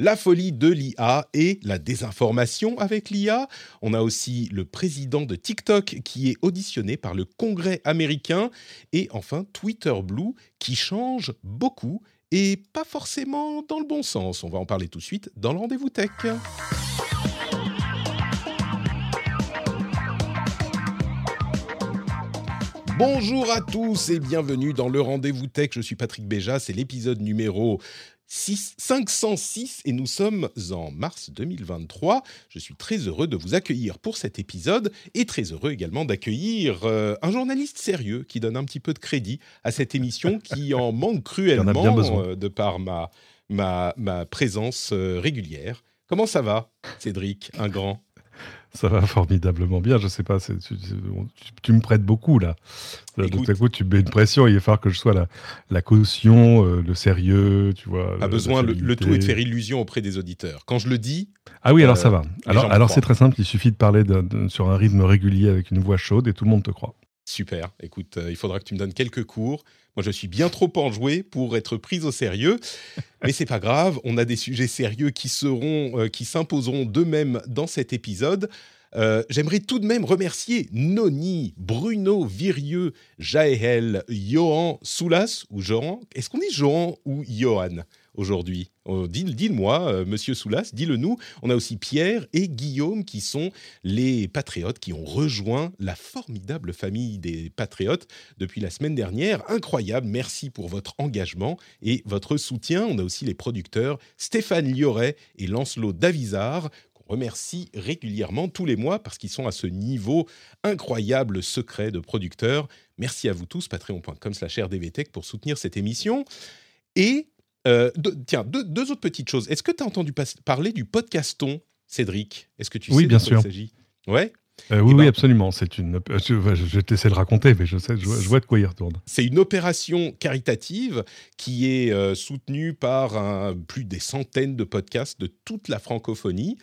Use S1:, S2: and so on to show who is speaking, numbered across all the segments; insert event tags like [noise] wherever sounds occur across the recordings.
S1: La folie de l'IA et la désinformation avec l'IA. On a aussi le président de TikTok qui est auditionné par le Congrès américain. Et enfin Twitter Blue qui change beaucoup et pas forcément dans le bon sens. On va en parler tout de suite dans le rendez-vous tech. Bonjour à tous et bienvenue dans le rendez-vous tech. Je suis Patrick Béja, c'est l'épisode numéro 6 506 et nous sommes en mars 2023. Je suis très heureux de vous accueillir pour cet épisode et très heureux également d'accueillir euh, un journaliste sérieux qui donne un petit peu de crédit à cette émission [laughs] qui en manque cruellement euh, de par ma, ma, ma présence euh, régulière. Comment ça va, Cédric, un grand?
S2: Ça va formidablement bien. Je sais pas, tu, tu- tu- tu me prêtes beaucoup là. De
S1: Écoute.
S2: tout à coup, tu me mets une pression. Il va falloir que je sois la, la caution, euh, le sérieux, tu vois.
S1: a
S2: euh,
S1: besoin, le, le tout est de faire illusion auprès des auditeurs. Quand je le dis,
S2: Ah oui, alors
S1: euh,
S2: ça va. Alors, alors c'est très simple. Il suffit de parler sur un rythme régulier avec une voix chaude et tout le monde te croit.
S1: Super. Écoute, euh, il faudra que tu me donnes quelques cours. Moi, je suis bien trop enjoué pour être pris au sérieux, [laughs] mais c'est pas grave. On a des sujets sérieux qui seront, euh, qui s'imposeront d'eux-mêmes dans cet épisode. Euh, J'aimerais tout de même remercier Noni, Bruno, Virieux, Jaël, Johan, Soulas ou Johan? Est-ce qu'on dit Johan ou Johan aujourd'hui? Dis- Dis-le-moi, euh, Monsieur Soulas, dis-le nous. On a aussi Pierre et Guillaume qui sont les patriotes qui ont rejoint la formidable famille des patriotes depuis la semaine dernière. Incroyable, merci pour votre engagement et votre soutien. On a aussi les producteurs Stéphane Lioret et Lancelot Davizard qu'on remercie régulièrement tous les mois parce qu'ils sont à ce niveau incroyable secret de producteurs. Merci à vous tous, patreon.com slash rdvtech pour soutenir cette émission. Et euh, deux- tiens, deux, deux autres petites choses. Est-ce que tu as entendu parler du podcaston, Cédric? Est-ce que tu
S2: Oui,
S1: sais
S2: bien
S1: de quoi
S2: sûr.
S1: il s'agit? Ouais?
S2: Euh, oui,
S1: Eh ben-
S2: oui, absolument. C'est une. euh, Je, vais te laisser le raconter, mais je sais, je, vois- je vois de quoi il retourne.
S1: C'est une opération caritative qui est euh, soutenue par un- plus des centaines de podcasts de toute la francophonie.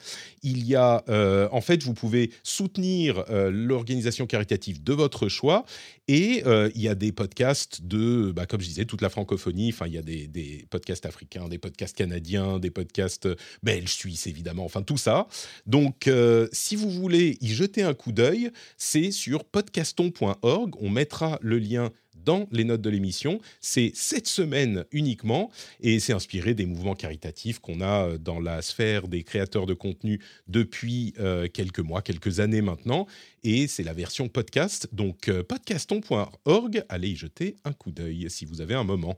S1: Il y a, euh, en fait, vous pouvez soutenir l'organisation caritative de votre choix et il y a des podcasts de, bah, comme je disais, toute la francophonie. Enfin, il y a des, des podcasts africains, des podcasts canadiens, des podcasts belges, suisses, évidemment. Enfin, tout ça. Donc, si vous voulez y jeter un coup d'œil, c'est sur podcaston.org. On mettra le lien dans les notes de l'émission. C'est cette semaine uniquement et c'est inspiré des mouvements caritatifs qu'on a euh, dans la sphère des créateurs de contenu depuis euh, quelques mois, quelques années maintenant. Et c'est la version podcast. Donc, euh, podcaston.org, allez y jeter un coup d'œil si vous avez un moment.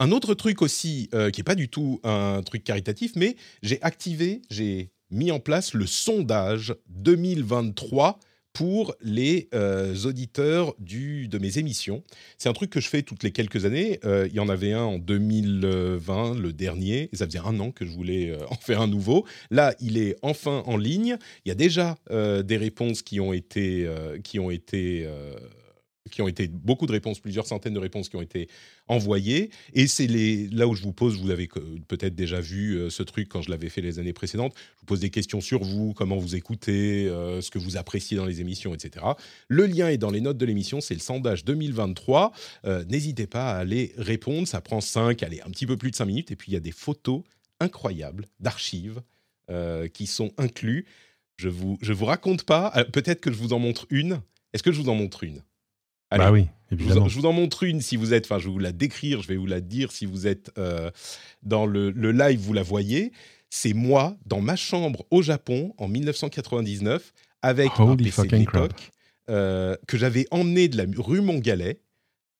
S1: Un autre truc aussi, qui n'est pas du tout un truc caritatif, mais j'ai activé, j'ai mis en place le sondage 2023 pour les euh, auditeurs du, de mes émissions. C'est un truc que je fais toutes les quelques années. Euh, il y en avait un en 2020, le dernier, et ça faisait un an que je voulais euh, [laughs] en faire un nouveau. Là, il est enfin en ligne. Il y a déjà des réponses qui ont été, qui ont été qui ont été beaucoup de réponses, plusieurs centaines de réponses qui ont été envoyées. Et c'est là où je vous pose, vous avez peut-être déjà vu euh, ce truc quand je l'avais fait les années précédentes, je vous pose des questions sur vous, comment vous écoutez, euh, ce que vous appréciez dans les émissions, etc. Le lien est dans les notes de l'émission, c'est le sondage 2023. Euh, N'hésitez pas à aller répondre, ça prend 5, allez, un petit peu plus de 5 minutes. Et puis il y a des photos incroyables d'archives qui sont inclus. Je vous, je vous raconte pas, peut-être que je vous en montre une. Est-ce que je vous en montre une? Allez.
S2: Bah oui,
S1: Je vous, en,
S2: évidemment.
S1: je vous en montre une si vous êtes, enfin je vais vous la décrire, je vais vous la dire si vous êtes euh, dans le, le live, vous la voyez. C'est moi dans ma chambre au Japon en 1999 avec un
S2: Holy
S1: PC de l'époque euh, que j'avais emmené de la rue Montgalais,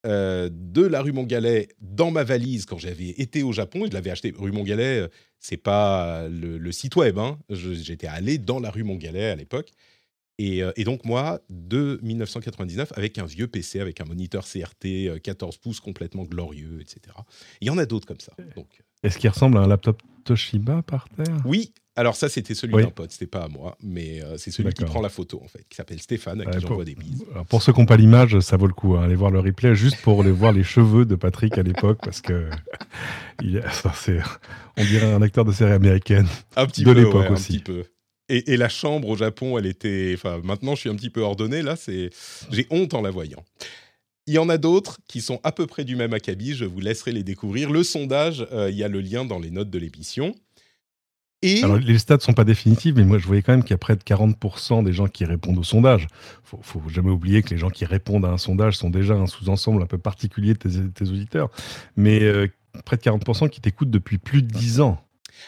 S1: euh, de la rue Montgalais dans ma valise quand j'avais été au Japon et je l'avais acheté. Rue Montgalais, euh, c'est pas le, le site web, hein. J'étais allé dans la rue Montgalais à l'époque. Et, et, donc moi, de 1999, avec un vieux PC, avec un moniteur CRT 14 pouces complètement glorieux, etc. Il y en a d'autres comme ça. Donc,
S2: Est-ce qu'il ressemble à un laptop Toshiba par terre?
S1: Oui, alors ça c'était celui
S2: Oui.
S1: d'un pote, c'était pas à moi, mais euh, c'est celui qui prend la photo en fait, qui s'appelle Stéphane, à qui
S2: Ouais,
S1: j'envoie
S2: pour-
S1: des bises.
S2: Alors, pour ceux qui n'ont pas l'image, ça vaut le coup. hein. Allez voir le replay juste pour les voir les cheveux de Patrick à l'époque, parce que il ça, c'est, on dirait un acteur de série américaine.
S1: Un petit
S2: De
S1: peu,
S2: l'époque
S1: ouais, un
S2: aussi.
S1: petit peu. Et, la chambre au Japon, elle était. Enfin, maintenant, je suis un petit peu ordonné. Là, c'est. J'ai honte en la voyant. Il y en a d'autres qui sont à peu près du même acabit. Je vous laisserai les découvrir. Le sondage, euh, il y a le lien dans les notes de l'émission. Et
S2: Alors, les stats sont pas définitives, mais moi, je voyais quand même qu'il y a près de 40% des gens qui répondent au sondage. Faut, faut jamais oublier que les gens qui répondent à un sondage sont déjà un sous-ensemble un peu particulier de tes, tes auditeurs. Mais euh, près de 40% qui t'écoutent depuis plus de 10 ans.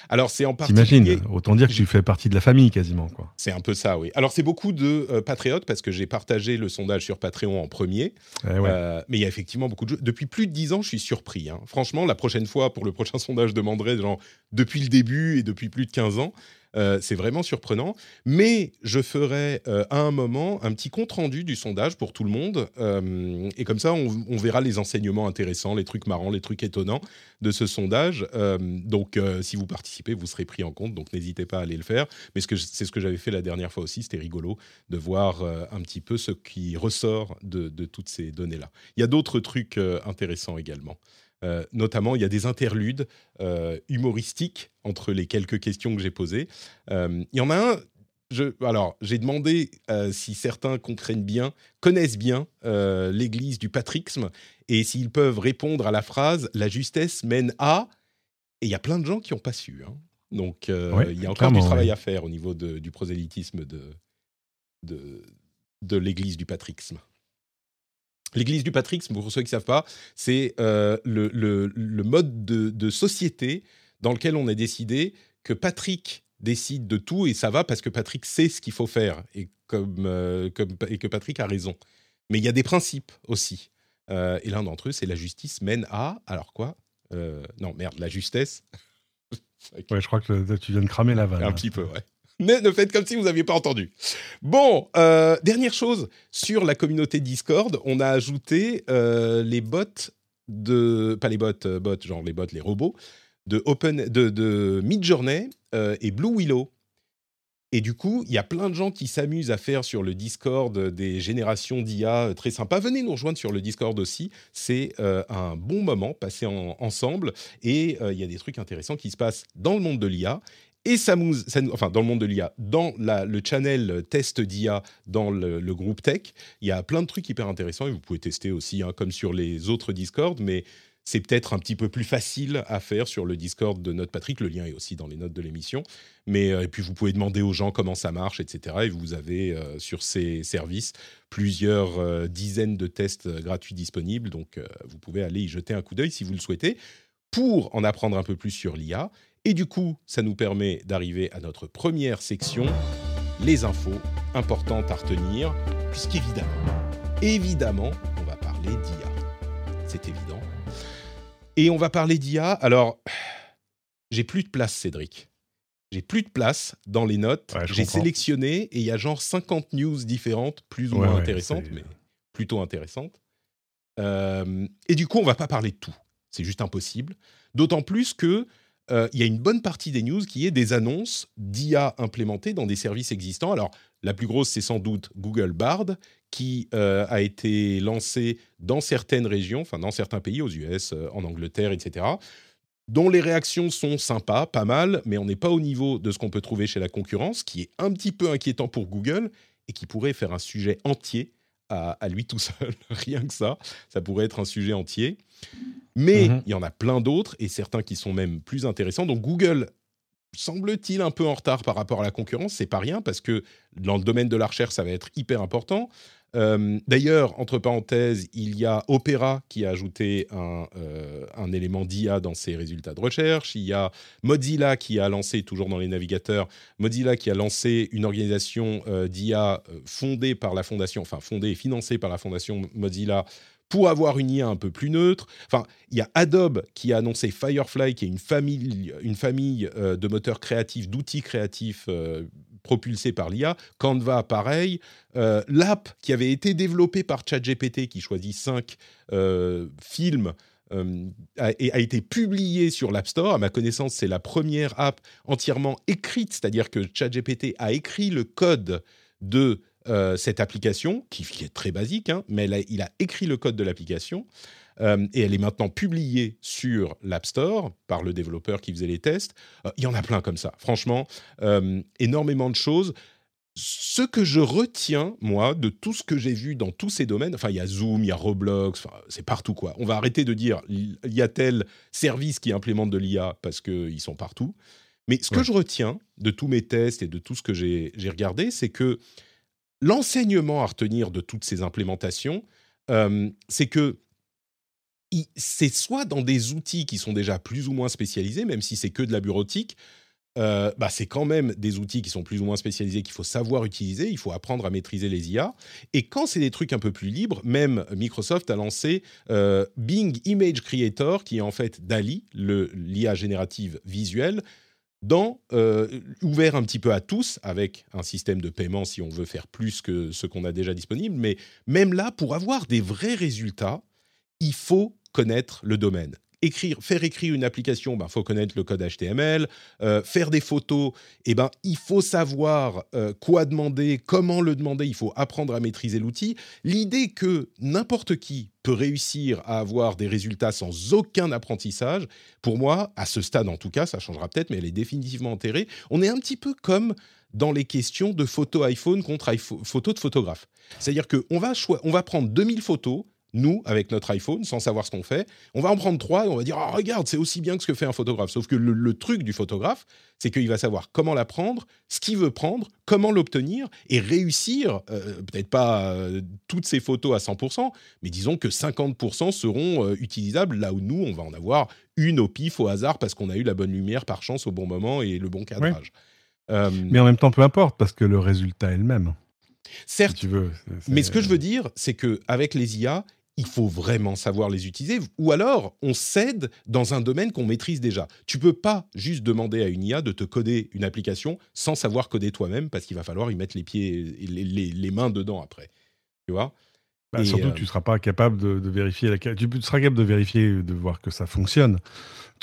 S1: Alors, c'est en particulier.
S2: T'imagines Autant dire que tu fais partie de la famille quasiment, quoi.
S1: C'est un peu ça, oui. Alors, c'est beaucoup de euh, patriotes parce que j'ai partagé le sondage sur Patreon en premier.
S2: Eh ouais.
S1: Euh, mais il y a effectivement beaucoup de. Depuis plus de 10 ans, je suis surpris. hein. Franchement, la prochaine fois, pour le prochain [laughs] sondage, je demanderai genre, depuis le début et depuis plus de 15 ans. Euh, c'est vraiment surprenant. Mais je ferai euh, à un moment un petit compte-rendu du sondage pour tout le monde. Euh, et comme ça, on, verra les enseignements intéressants, les trucs marrants, les trucs étonnants de ce sondage. Donc, si vous participez, vous serez pris en compte. Donc, n'hésitez pas à aller le faire. Mais c'est ce que j'avais fait la dernière fois aussi. C'était rigolo de voir un petit peu ce qui ressort de, toutes ces données-là. Il y a d'autres trucs intéressants également. Euh, notamment, il y a des interludes euh, humoristiques entre les quelques questions que j'ai posées. Euh, il y en a un. Je, alors, j'ai demandé si certains comprennent bien, connaissent bien l'Église du patrixme et s'ils peuvent répondre à la phrase "La justesse mène à". Et il y a plein de gens qui n'ont pas su. hein. Donc, euh,
S2: Ouais,
S1: il y a encore du travail
S2: ouais.
S1: à faire au niveau de- du prosélytisme de, de, de l'Église du patrixme. L'Église du patrixme, pour ceux qui ne savent pas, c'est euh, le, le- le mode de, de société dans lequel on a décidé que Patrick décide de tout et ça va parce que Patrick sait ce qu'il faut faire et, comme, euh, comme- et que Patrick a raison. Mais il y a des principes aussi. Euh, et l'un d'entre eux, c'est la justice mène à. Alors quoi Non, merde, la justesse.
S2: Ouais, je crois que tu viens de cramer la vanne.
S1: Un petit peu, ouais. [laughs] Ne, ne faites comme si vous n'aviez pas entendu. Bon, euh, dernière chose, sur la communauté Discord, on a ajouté euh, les bots de... Pas les bots, euh, bots, genre les bots, les robots, de, Open, de, Midjourney et Blue Willow. Et du coup, il y a plein de gens qui s'amusent à faire sur le Discord des générations d'IA très sympas. Venez nous rejoindre sur le Discord aussi. C'est un bon moment passé en- ensemble. Et il y a des trucs intéressants qui se passent dans le monde de l'IA. Et ça nous, enfin dans le monde de l'IA, dans le channel test d'IA dans le, groupe tech, il y a plein de trucs hyper intéressants et vous pouvez tester aussi, hein, comme sur les autres Discord, mais c'est peut-être un petit peu plus facile à faire sur le Discord de notre Patrick. Le lien est aussi dans les notes de l'émission. Mais euh, et puis vous pouvez demander aux gens comment ça marche, etc. Et vous avez euh, sur ces services plusieurs euh, dizaines de tests gratuits disponibles. Donc vous pouvez aller y jeter un coup d'œil si vous le souhaitez pour en apprendre un peu plus sur l'IA. Et du coup, ça nous permet d'arriver à notre première section, les infos importantes à retenir, puisqu'évidemment, évidemment, on va parler d'IA. C'est évident. Et on va parler d'IA. Alors, j'ai plus de place, Cédric. J'ai plus de place dans les notes.
S2: Ouais,
S1: j'ai sélectionné et il y a genre 50 news différentes, plus ou
S2: Ouais,
S1: moins
S2: ouais,
S1: intéressantes, mais plutôt intéressantes. Euh, et du coup, on va pas parler de tout. C'est juste impossible. D'autant plus que euh, il y a une bonne partie des news qui est des annonces d'IA implémentées dans des services existants. Alors, la plus grosse, c'est sans doute Google Bard, qui euh, a été lancé dans certaines régions, enfin dans certains pays, aux US, euh, en Angleterre, etc., dont les réactions sont sympas, pas mal, mais on n'est pas au niveau de ce qu'on peut trouver chez la concurrence, qui est un petit peu inquiétant pour Google et qui pourrait faire un sujet entier à, à lui tout seul, [laughs] rien que ça. Ça pourrait être un sujet entier. Mais
S2: Mhm.
S1: il y en a plein d'autres et certains qui sont même plus intéressants. Donc Google semble-t-il un peu en retard par rapport à la concurrence, c'est pas rien parce que dans le domaine de la recherche, ça va être hyper important. Euh, D'ailleurs, entre parenthèses, il y a Opera qui a ajouté un, euh, un élément d'IA dans ses résultats de recherche. Il y a Mozilla qui a lancé, toujours dans les navigateurs, Mozilla qui a lancé une organisation euh, d'IA fondée par la fondation, enfin fondée et financée par la fondation Mozilla pour avoir une IA un peu plus neutre. Enfin, il y a Adobe qui a annoncé Firefly, qui est une famille, une famille euh, de moteurs créatifs, d'outils créatifs euh, propulsés par l'IA. Canva, pareil. L'app qui avait été développée par ChatGPT, qui choisit cinq films a, été publiée sur l'App Store. À ma connaissance, c'est la première app entièrement écrite, c'est-à-dire que ChatGPT a écrit le code de euh, cette application, qui, est très basique, hein, mais il a écrit le code de l'application. Euh, et elle est maintenant publiée sur l'App Store par le développeur qui faisait les tests. Euh, il y en a plein comme ça. Franchement, énormément de choses. Ce que je retiens, moi, de tout ce que j'ai vu dans tous ces domaines, enfin, il y a Zoom, il y a Roblox, c'est partout, quoi. On va arrêter de dire, il y a tel service qui implémente de l'IA parce qu'ils sont partout. Mais ce que je retiens de tous mes tests et de tout ce que j'ai regardé, c'est que l'enseignement à retenir de toutes ces implémentations, euh, c'est que c'est soit dans des outils qui sont déjà plus ou moins spécialisés, même si c'est que de la bureautique, euh, bah c'est quand même des outils qui sont plus ou moins spécialisés qu'il faut savoir utiliser, il faut apprendre à maîtriser les IA. Et quand c'est des trucs un peu plus libres, même Microsoft a lancé euh, Bing Image Creator, qui est en fait DALI, l'IA générative visuelle, dans, euh, ouvert un petit peu à tous, avec un système de paiement si on veut faire plus que ce qu'on a déjà disponible. Mais même là, pour avoir des vrais résultats, il faut connaître le domaine écrire, faire écrire une application, il ben, faut connaître le code HTML. Euh, faire des photos, eh ben, il faut savoir euh, quoi demander, comment le demander, il faut apprendre à maîtriser l'outil. L'idée que n'importe qui peut réussir à avoir des résultats sans aucun apprentissage, pour moi, à ce stade en tout cas, ça changera peut-être, mais elle est définitivement enterrée. On est un petit peu comme dans les questions de photo iPhone contre photo de photographe. C'est-à-dire qu'on va, on va prendre 2000 photos, nous, avec notre iPhone, sans savoir ce qu'on fait. On va en prendre trois et on va dire oh, regarde, c'est aussi bien que ce que fait un photographe. Sauf que le, truc du photographe, c'est qu'il va savoir comment la prendre, ce qu'il veut prendre, comment l'obtenir et réussir, euh, peut-être pas euh, toutes ces photos à 100%, mais disons que 50% seront euh, utilisables là où nous, on va en avoir une au pif, au hasard, parce qu'on a eu la bonne lumière par chance au bon moment et le bon cadrage.
S2: mais en même temps, peu importe, parce que le résultat est le même.
S1: Certes, tu veux, mais ce que je veux dire, c'est qu'avec les IA, il faut vraiment savoir les utiliser, ou alors on cède dans un domaine qu'on maîtrise déjà. Tu peux pas juste demander à une IA de te coder une application sans savoir coder toi-même, parce qu'il va falloir y mettre les pieds, les, les, mains dedans après. Tu vois?
S2: Bah, surtout, euh, tu seras pas capable de, de vérifier la. Tu seras capable de vérifier, de voir que ça fonctionne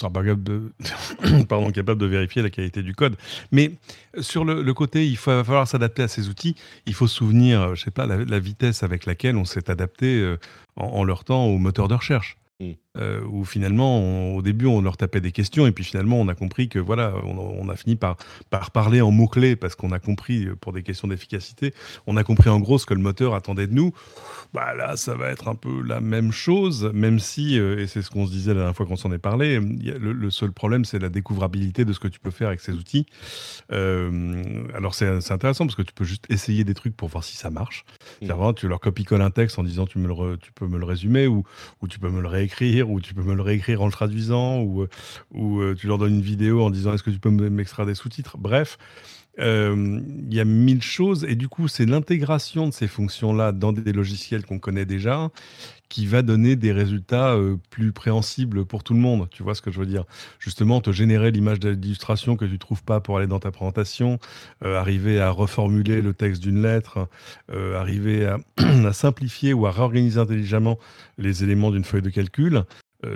S2: sera pas capable de, [coughs] pardon, capable de vérifier la qualité du code. Mais sur le, côté, il va falloir s'adapter à ces outils. Il faut se souvenir, je sais pas, la, vitesse avec laquelle on s'est adapté euh, en, en, leur temps au moteur de recherche. Mm. Euh, où finalement, au début, on leur tapait des questions, et puis finalement, on a compris que voilà, on, a fini par, par parler en mots-clés parce qu'on a compris, euh, pour des questions d'efficacité, on a compris en gros ce que le moteur attendait de nous. Bah là, ça va être un peu la même chose, même si, euh, et c'est ce qu'on se disait la dernière fois qu'on s'en est parlé, le, seul problème, c'est la découvrabilité de ce que tu peux faire avec ces outils. alors, c'est intéressant parce que tu peux juste essayer des trucs pour voir si ça marche. Mm. tu leur copie-colles un texte en disant tu, me le tu peux me le résumer ou, ou tu peux me le réécrire ou tu peux me le réécrire en le traduisant, ou, euh, ou euh, tu leur donnes une vidéo en disant est-ce que tu peux m'extraire des sous-titres? Bref, euh, il y a mille choses, et du coup, c'est l'intégration de ces fonctions-là dans des logiciels qu'on connaît déjà qui va donner des résultats euh, plus préhensibles pour tout le monde. Tu vois ce que je veux dire? Justement, te générer l'image d'illustration que tu trouves pas pour aller dans ta présentation, euh, arriver à reformuler le texte d'une lettre, arriver [clears throat] à, simplifier ou à réorganiser intelligemment les éléments d'une feuille de calcul.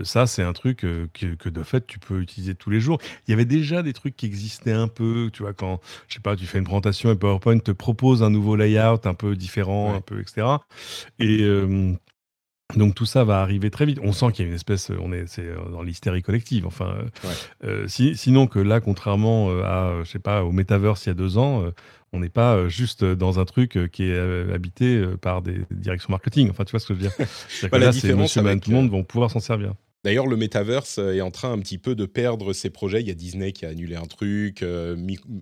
S2: Ça, c'est un truc que, que, de fait, tu peux utiliser tous les jours. Il y avait déjà des trucs qui existaient un peu, tu vois, quand, je sais pas, tu fais une présentation et PowerPoint te propose un nouveau layout un peu différent, un peu, etc. Et donc tout ça va arriver très vite. On sent qu'il y a une espèce, on est, c'est euh, dans l'hystérie collective. Enfin, euh, sinon que là, contrairement euh, à, je sais pas, au Metaverse il y a deux ans, on n'est pas juste dans un truc qui est habité par des directions marketing. Enfin, tu vois ce que je veux dire? [laughs]
S1: Bah, là, c'est
S2: Monsieur, tout le monde vont pouvoir s'en servir.
S1: D'ailleurs, le metaverse euh, est en train un petit peu de perdre ses projets. Il y a Disney qui a annulé un truc. Euh,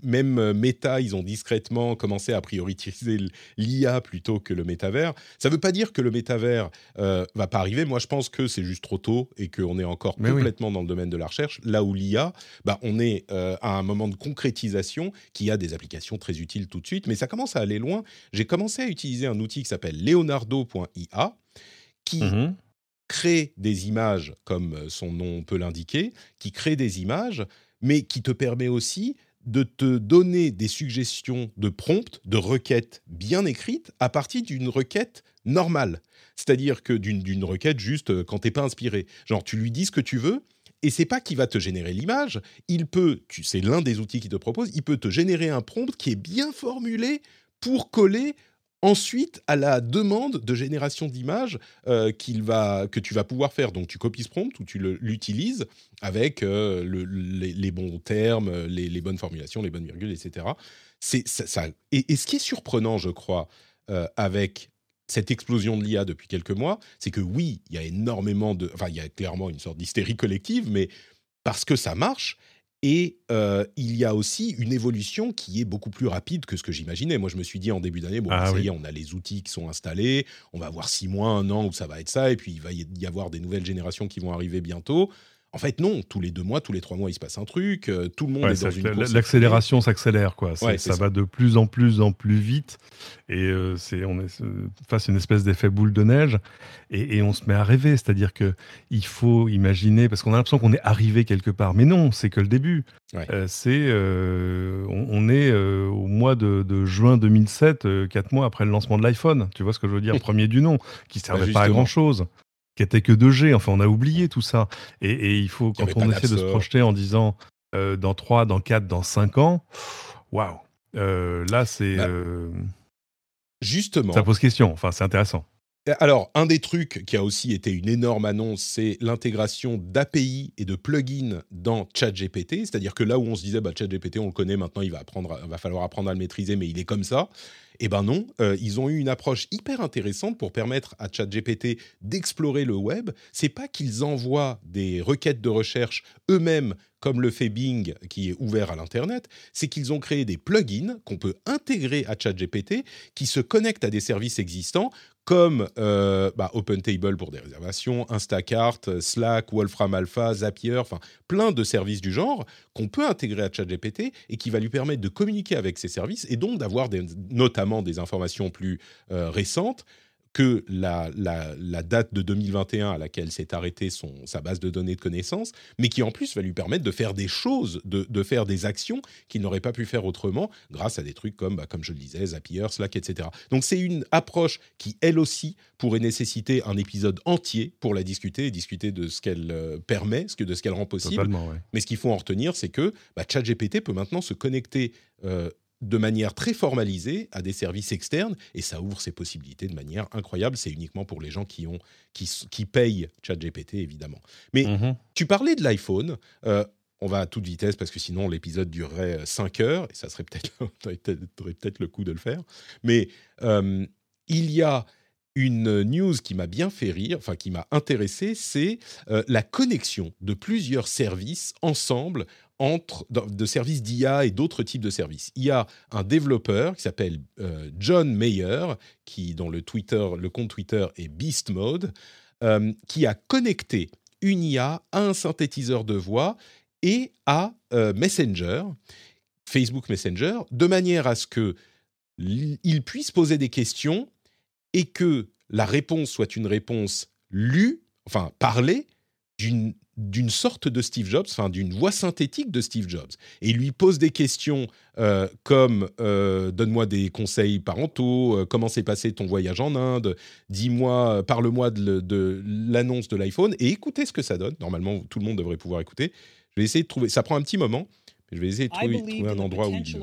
S1: même euh, Meta, ils ont discrètement commencé à prioriser l'IA plutôt que le métavers. Ça ne veut pas dire que le métavers euh, va pas arriver. Moi, je pense que c'est juste trop tôt et qu'on est encore complètement dans le domaine de la recherche. Là où l'IA, bah, on est à un moment de concrétisation qui a des applications très utiles tout de suite. Mais ça commence à aller loin. J'ai commencé à utiliser un outil qui s'appelle leonardo.ia qui... Mm-hmm crée des images, comme son nom peut l'indiquer, qui crée des images, mais qui te permet aussi de te donner des suggestions de prompts, de requêtes bien écrites à partir d'une requête normale. C'est-à-dire que d'une requête juste euh, quand t'es pas inspiré. Genre, tu lui dis ce que tu veux, et c'est pas qu'il va te générer l'image, il peut, c'est l'un des outils qu'il te propose, il peut te générer un prompt qui est bien formulé pour coller ensuite à la demande de génération d'images euh, qu'il va que tu vas pouvoir faire. Donc tu copies ce prompt ou tu l'utilises avec euh, les, bons termes, les, bonnes formulations, les bonnes virgules, etc. C'est ça, Et, ce qui est surprenant, je crois, euh, avec cette explosion de l'IA depuis quelques mois, c'est que oui, il y a énormément de, enfin il y a clairement une sorte d'hystérie collective, mais parce que ça marche, et euh, il y a aussi une évolution qui est beaucoup plus rapide que ce que j'imaginais. Moi, je me suis dit en début d'année, bon, ah ça y est, on a les outils qui sont installés, on va avoir six mois, un an où ça va être ça, et puis il va y avoir des nouvelles générations qui vont arriver bientôt. En fait, non. Tous les deux mois, tous les trois mois, il se passe un truc. Euh, tout le monde est dans une
S2: L'accélération s'accélère, quoi. ça, va de plus en plus en plus vite, et euh, c'est on est face à une espèce d'effet boule de neige, et, on se met à rêver. C'est-à-dire que il faut imaginer, parce qu'on a l'impression qu'on est arrivé quelque part, mais non, c'est que le début. Euh, c'est on, est au mois de, juin 2007, quatre mois après le lancement de l'iPhone. Tu vois ce que je veux dire, premier du nom, qui servait bah, pas à grand chose qui était que 2G. Enfin, on a oublié tout ça. Et, il faut, quand on essaie de se projeter en disant euh, dans 3, dans 4, dans 5 ans, waouh, euh, là, c'est. Bah, euh,
S1: justement.
S2: Ça pose question. Enfin, c'est intéressant.
S1: Alors, un des trucs qui a aussi été une énorme annonce, c'est l'intégration d'API et de plugins dans ChatGPT. C'est-à-dire que là où on se disait, bah, ChatGPT, on le connaît, maintenant il va, apprendre, falloir apprendre à le maîtriser, mais il est comme ça. Eh ben non, euh, ils ont eu une approche hyper intéressante pour permettre à ChatGPT d'explorer le web. C'est pas qu'ils envoient des requêtes de recherche eux-mêmes comme le fait Bing qui est ouvert à l'internet, c'est qu'ils ont créé des plugins qu'on peut intégrer à ChatGPT qui se connectent à des services existants comme euh, bah, OpenTable pour des réservations, Instacart, Slack, Wolfram Alpha, Zapier, enfin plein de services du genre qu'on peut intégrer à ChatGPT et qui va lui permettre de communiquer avec ces services et donc d'avoir notamment des informations plus euh, récentes que la, date de 2021 à laquelle s'est arrêtée son, sa base de données de connaissances, mais qui en plus va lui permettre de faire des choses, de, faire des actions qu'il n'aurait pas pu faire autrement grâce à des trucs comme, bah, comme je le disais, Zapier, Slack, etc. Donc c'est une approche qui, elle aussi, pourrait nécessiter un épisode entier pour la discuter et discuter de ce qu'elle euh, permet, de ce qu'elle rend possible. Mais ce qu'il faut en retenir, c'est que bah, ChatGPT peut maintenant se connecter euh, de manière très formalisée à des services externes et ça ouvre ses possibilités de manière incroyable. C'est uniquement pour les gens qui, ont, qui, qui payent ChatGPT, évidemment. Mais mhm. tu parlais de l'iPhone. Euh, on va à toute vitesse parce que sinon l'épisode durerait 5 heures et ça serait peut-être [laughs] peut le coup de le faire. Mais euh, il y a une news qui m'a bien fait rire, enfin qui m'a intéressé, c'est euh, la connexion de plusieurs services ensemble entre de services d'IA et d'autres types de services. Il y a un développeur qui s'appelle euh, John Mayer, qui dont le Twitter, le compte Twitter est Beast Mode, euh, qui a connecté une IA à un synthétiseur de voix et à euh, Messenger, Facebook Messenger, de manière à ce que il puisse poser des questions et que la réponse soit une réponse lue, enfin parlée, d'une d'une sorte de Steve Jobs, enfin d'une voix synthétique de Steve Jobs. Et il lui pose des questions euh, comme euh, donne-moi des conseils parentaux, euh, comment s'est passé ton voyage en Inde, dis-moi, parle-moi de, l'annonce de l'iPhone et écoutez ce que ça donne. Normalement, tout le monde devrait pouvoir écouter. Je vais essayer de trouver. Ça prend un petit moment. Mais je vais essayer de trouver, trouver un endroit où il.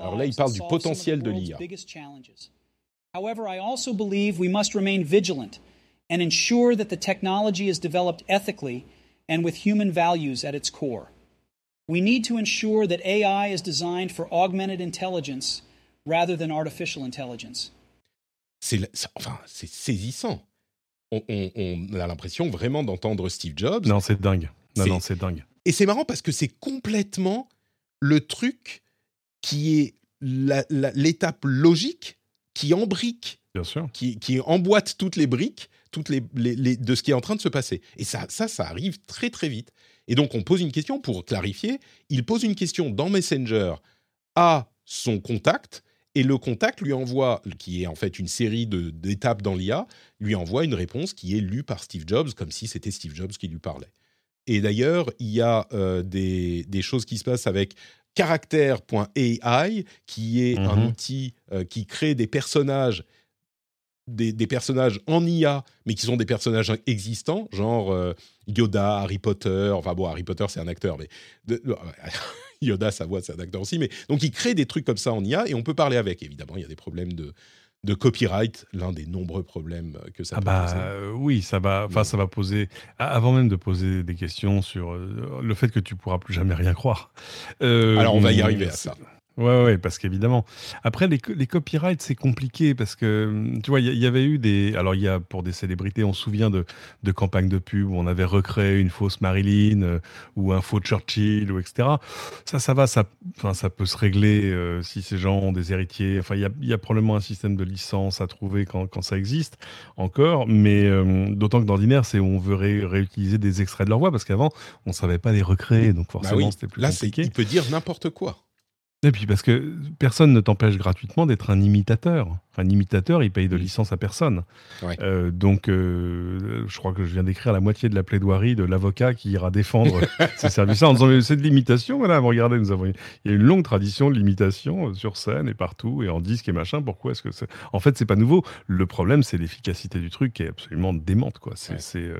S1: Alors là, il parle du potentiel de l'IA. However, I also believe we must remain vigilant and ensure that the technology is developed ethically and with human values at its core. We need to ensure that AI is designed for augmented intelligence rather than artificial intelligence. C'est enfin, saisissant. On, on, on a l'impression vraiment d'entendre Steve Jobs.
S2: Non, c'est dingue. Non, non, c'est dingue.
S1: Et c'est marrant parce que c'est complètement le truc qui est l'étape logique qui embrique,
S2: Bien sûr.
S1: Qui, qui emboîte toutes les briques toutes les, de ce qui est en train de se passer. Et ça, ça, ça arrive très très vite. Et donc on pose une question pour clarifier. Il pose une question dans Messenger à son contact et le contact lui envoie, qui est en fait une série d'étapes dans l'IA, lui envoie une réponse qui est lue par Steve Jobs comme si c'était Steve Jobs qui lui parlait. Et d'ailleurs, il y a des, des, choses qui se passent avec Character.ai, qui est un mhm. outil qui crée des personnages des, personnages en IA, mais qui sont des personnages existants, genre euh, Yoda, Harry Potter. Enfin bon, Harry Potter, c'est un acteur, mais [laughs] Yoda, sa voix, c'est un acteur aussi. Mais donc, il crée des trucs comme ça en IA et on peut parler avec. Évidemment, il y a des problèmes de, de copyright, l'un des nombreux problèmes que ça
S2: ah bah, euh, oui, ça va, enfin, ça va poser, avant même de poser des questions sur euh, le fait que tu pourras plus jamais rien croire.
S1: Alors, on va y arriver à ça.
S2: Ouais, ouais, parce qu'évidemment. Après, les, les copyrights, c'est compliqué parce que, hum, tu vois, il y, avait eu des. Alors, il y a pour des célébrités, on se souvient de, de campagnes de pub où on avait recréé une fausse Marilyn euh, ou un faux Churchill, ou etc. Ça, ça va, ça, enfin, ça peut se régler euh, si ces gens ont des héritiers. Enfin, il y a, y a, probablement un système de licence à trouver quand, quand ça existe encore, mais euh, d'autant que d'ordinaire, c'est où on veut réutiliser des extraits de leur voix parce qu'avant, on savait pas les recréer, donc bah forcément, c'était plus
S1: Là,
S2: compliqué.
S1: il peut dire n'importe quoi.
S2: Et puis parce que personne ne t'empêche gratuitement d'être un imitateur un imitateur, il paye de licence à personne. Euh, donc, euh, je crois que je viens d'écrire la moitié de la plaidoirie de l'avocat qui ira défendre [laughs] ces services-là en disant c'est de l'imitation, madame. Regardez, nous avons il y a une longue tradition de l'imitation euh, sur scène et partout et en disque et machin. Pourquoi est-ce que c'est En fait, c'est pas nouveau. Le problème, c'est l'efficacité du truc qui est absolument démente, quoi. C'est,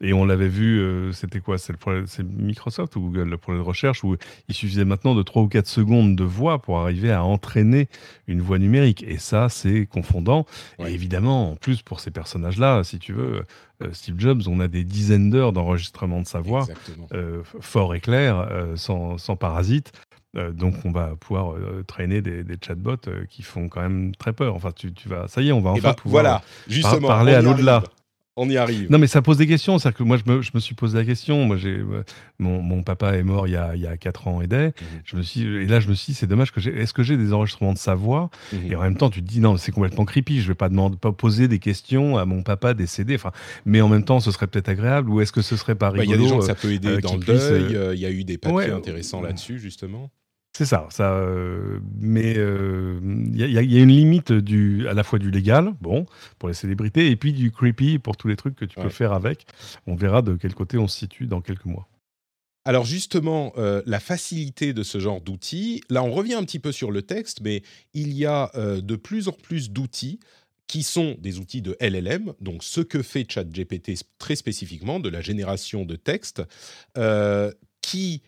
S2: et on l'avait vu. c'était quoi? C'est Microsoft ou Google le problème de recherche où il suffisait maintenant de 3 ou 4 secondes de voix pour arriver à entraîner une voix numérique. Et ça, c'est confondant. Et évidemment, en plus, pour ces personnages-là, si tu veux, euh, Steve Jobs, on a des dizaines d'heures d'enregistrement de sa voix, euh, fort et clair, euh, sans, sans, parasite. donc, on va pouvoir traîner des, chatbots qui font quand même très peur. Enfin, tu, tu vas, ça y est, on va enfin
S1: bah,
S2: pouvoir
S1: voilà, justement,
S2: parler à l'au-delà
S1: on y arrive.
S2: Non, mais ça pose des questions. C'est-à-dire que moi, je me, je me, suis posé la question. Moi, j'ai euh, mon, mon, papa est mort il y a, il y a 4 ans et des. Mhm. Je me suis, et là, je me suis dit, c'est dommage que j'ai. Est-ce que j'ai des enregistrements de sa voix? Mhm. Et en même temps, tu te dis, non, c'est complètement creepy. Je vais pas demander, pas poser des questions à mon papa décédé. Enfin, mais en même temps, ce serait peut-être agréable. Ou est-ce que ce serait pas rigolo
S1: bah, Il y a des gens que ça peut aider euh, dans le deuil. Euh, il y a eu des papiers intéressants là-dessus, justement.
S2: C'est ça, ça. Euh, mais il euh, y, a une limite du, à la fois du légal, bon, pour les célébrités, et puis du creepy pour tous les trucs que tu peux faire avec. On verra de quel côté on se situe dans quelques mois.
S1: Alors justement, euh, la facilité de ce genre d'outils, là on revient un petit peu sur le texte, mais il y a de plus en plus d'outils qui sont des outils de LLM, donc ce que fait ChatGPT très spécifiquement, de la génération de texte, qui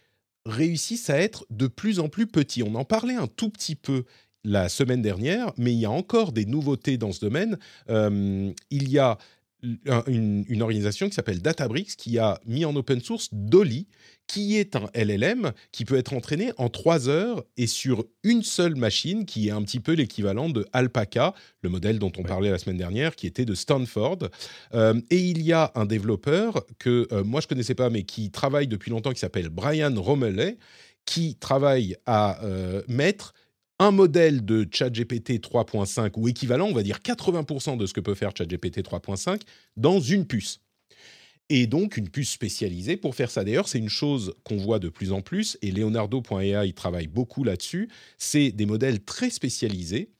S1: réussissent à être de plus en plus petits. On en parlait un tout petit peu la semaine dernière, mais il y a encore des nouveautés dans ce domaine. Euh, il y a une, organisation qui s'appelle Databricks qui a mis en open source Dolly, qui est un LLM qui peut être entraîné en trois heures et sur une seule machine, qui est un petit peu l'équivalent de Alpaca, le modèle dont on parlait la semaine dernière, qui était de Stanford. Euh, et il y a un développeur que euh, moi je connaissais pas, mais qui travaille depuis longtemps, qui s'appelle Brian Romelet, qui travaille à euh, mettre un modèle de ChatGPT 3.5 ou équivalent, on va dire 80% de ce que peut faire ChatGPT 3.5 dans une puce. Et donc une puce spécialisée pour faire ça. D'ailleurs, c'est une chose qu'on voit de plus en plus, et Leonardo.ai travaille beaucoup là-dessus. C'est des modèles très spécialisés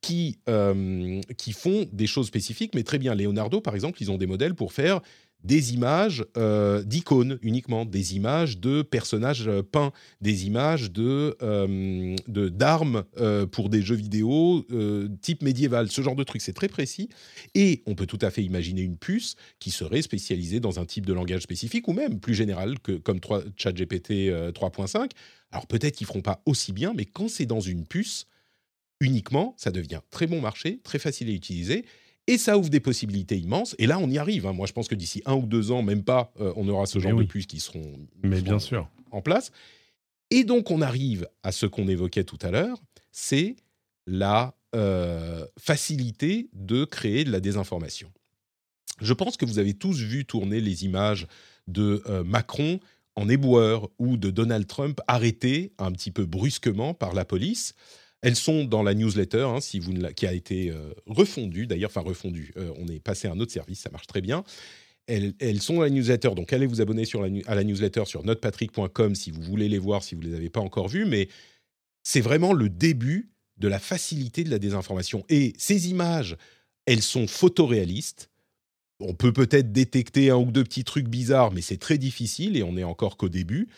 S1: qui, euh, qui font des choses spécifiques, mais très bien. Leonardo, par exemple, ils ont des modèles pour faire des images euh, d'icônes uniquement, des images de personnages euh, peints, des images de euh, d'armes pour des jeux vidéo type médiéval, ce genre de truc, c'est très précis. Et on peut tout à fait imaginer une puce qui serait spécialisée dans un type de langage spécifique ou même plus général que comme ChatGPT 3.5. Alors peut-être qu'ils feront pas aussi bien, mais quand c'est dans une puce uniquement, ça devient très bon marché, très facile à utiliser et ça ouvre des possibilités immenses. Et là, on y arrive. Hein. Moi, je pense que d'ici un ou deux ans, même pas, euh, on aura ce genre de puces qui seront,
S2: Mais bien sûr.
S1: en place. Et donc, on arrive à ce qu'on évoquait tout à l'heure, c'est la euh, facilité de créer de la désinformation. Je pense que vous avez tous vu tourner les images de euh, Macron en éboueur ou de Donald Trump arrêté un petit peu brusquement par la police. Elles sont dans la newsletter, hein, si vous qui a été euh, refondue d'ailleurs, enfin refondue. Euh, on est passé à un autre service, ça marche très bien. Elles, sont dans la newsletter, donc allez vous abonner sur à la newsletter sur notepatrick.com si vous voulez les voir, si vous ne les avez pas encore vues. Mais c'est vraiment le début de la facilité de la désinformation. Et ces images, elles sont photoréalistes. on peut peut-être détecter un ou deux petits trucs bizarres, mais c'est très difficile et on n'est encore qu'au début.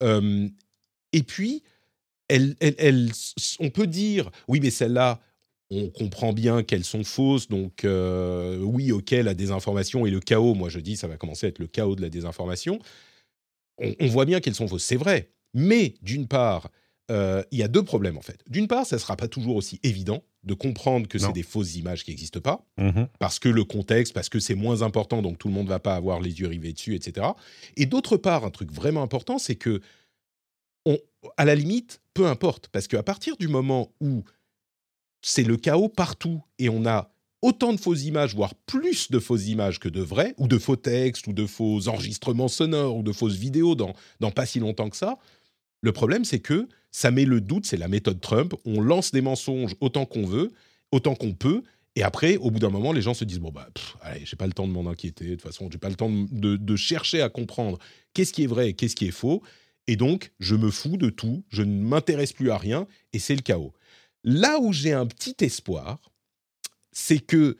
S1: et puis, elle, on peut dire, oui, mais celle-là, on comprend bien qu'elles sont fausses, donc oui, ok, la désinformation et le chaos, moi je dis, ça va commencer à être le chaos de la désinformation. On, voit bien qu'elles sont fausses, c'est vrai. Mais d'une part, il y a deux problèmes en fait. D'une part, ça ne sera pas toujours aussi évident de comprendre que c'est des fausses images qui n'existent pas, mmh parce que le contexte, parce que c'est moins important, donc tout le monde ne va pas avoir les yeux rivés dessus, etc. Et d'autre part, un truc vraiment important, c'est que, à la limite, peu importe, parce qu'à partir du moment où c'est le chaos partout et on a autant de fausses images, voire plus de fausses images que de vraies, ou de faux textes, ou de faux enregistrements sonores, ou de fausses vidéos dans, pas si longtemps que ça, le problème c'est que ça met le doute, c'est la méthode Trump, on lance des mensonges autant qu'on veut, autant qu'on peut, et après, au bout d'un moment, les gens se disent bon bah, allez, j'ai pas le temps de m'en inquiéter. De toute façon, j'ai pas le temps de, de chercher à comprendre qu'est-ce qui est vrai et qu'est-ce qui est faux. Et donc, je me fous de tout, je ne m'intéresse plus à rien, et c'est le chaos. Là où j'ai un petit espoir, c'est que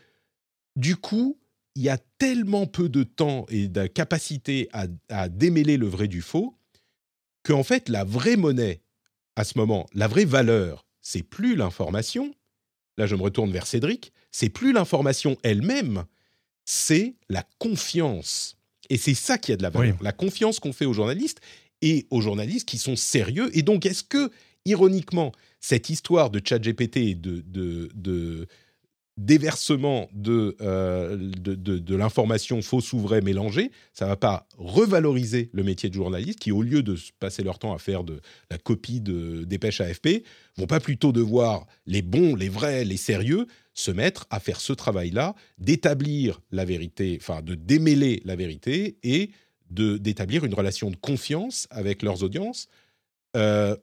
S1: du coup, il y a tellement peu de temps et de capacité à, démêler le vrai du faux qu'en fait, la vraie monnaie, à ce moment, la vraie valeur, c'est plus l'information. Là, je me retourne vers Cédric. C'est plus l'information elle-même, c'est la confiance. Et c'est ça qui a de la valeur. La confiance qu'on fait aux journalistes et aux journalistes qui sont sérieux. Et donc, est-ce que, ironiquement, cette histoire de ChatGPT et de, déversement euh, de, l'information fausse ou vraie mélangée, ça va pas revaloriser le métier de journaliste qui, au lieu de passer leur temps à faire de la copie de dépêche AFP, vont pas plutôt devoir, les bons, les vrais, les sérieux, se mettre à faire ce travail-là, d'établir la vérité, enfin de démêler la vérité et d'établir une relation de confiance avec leurs audiences. Euh,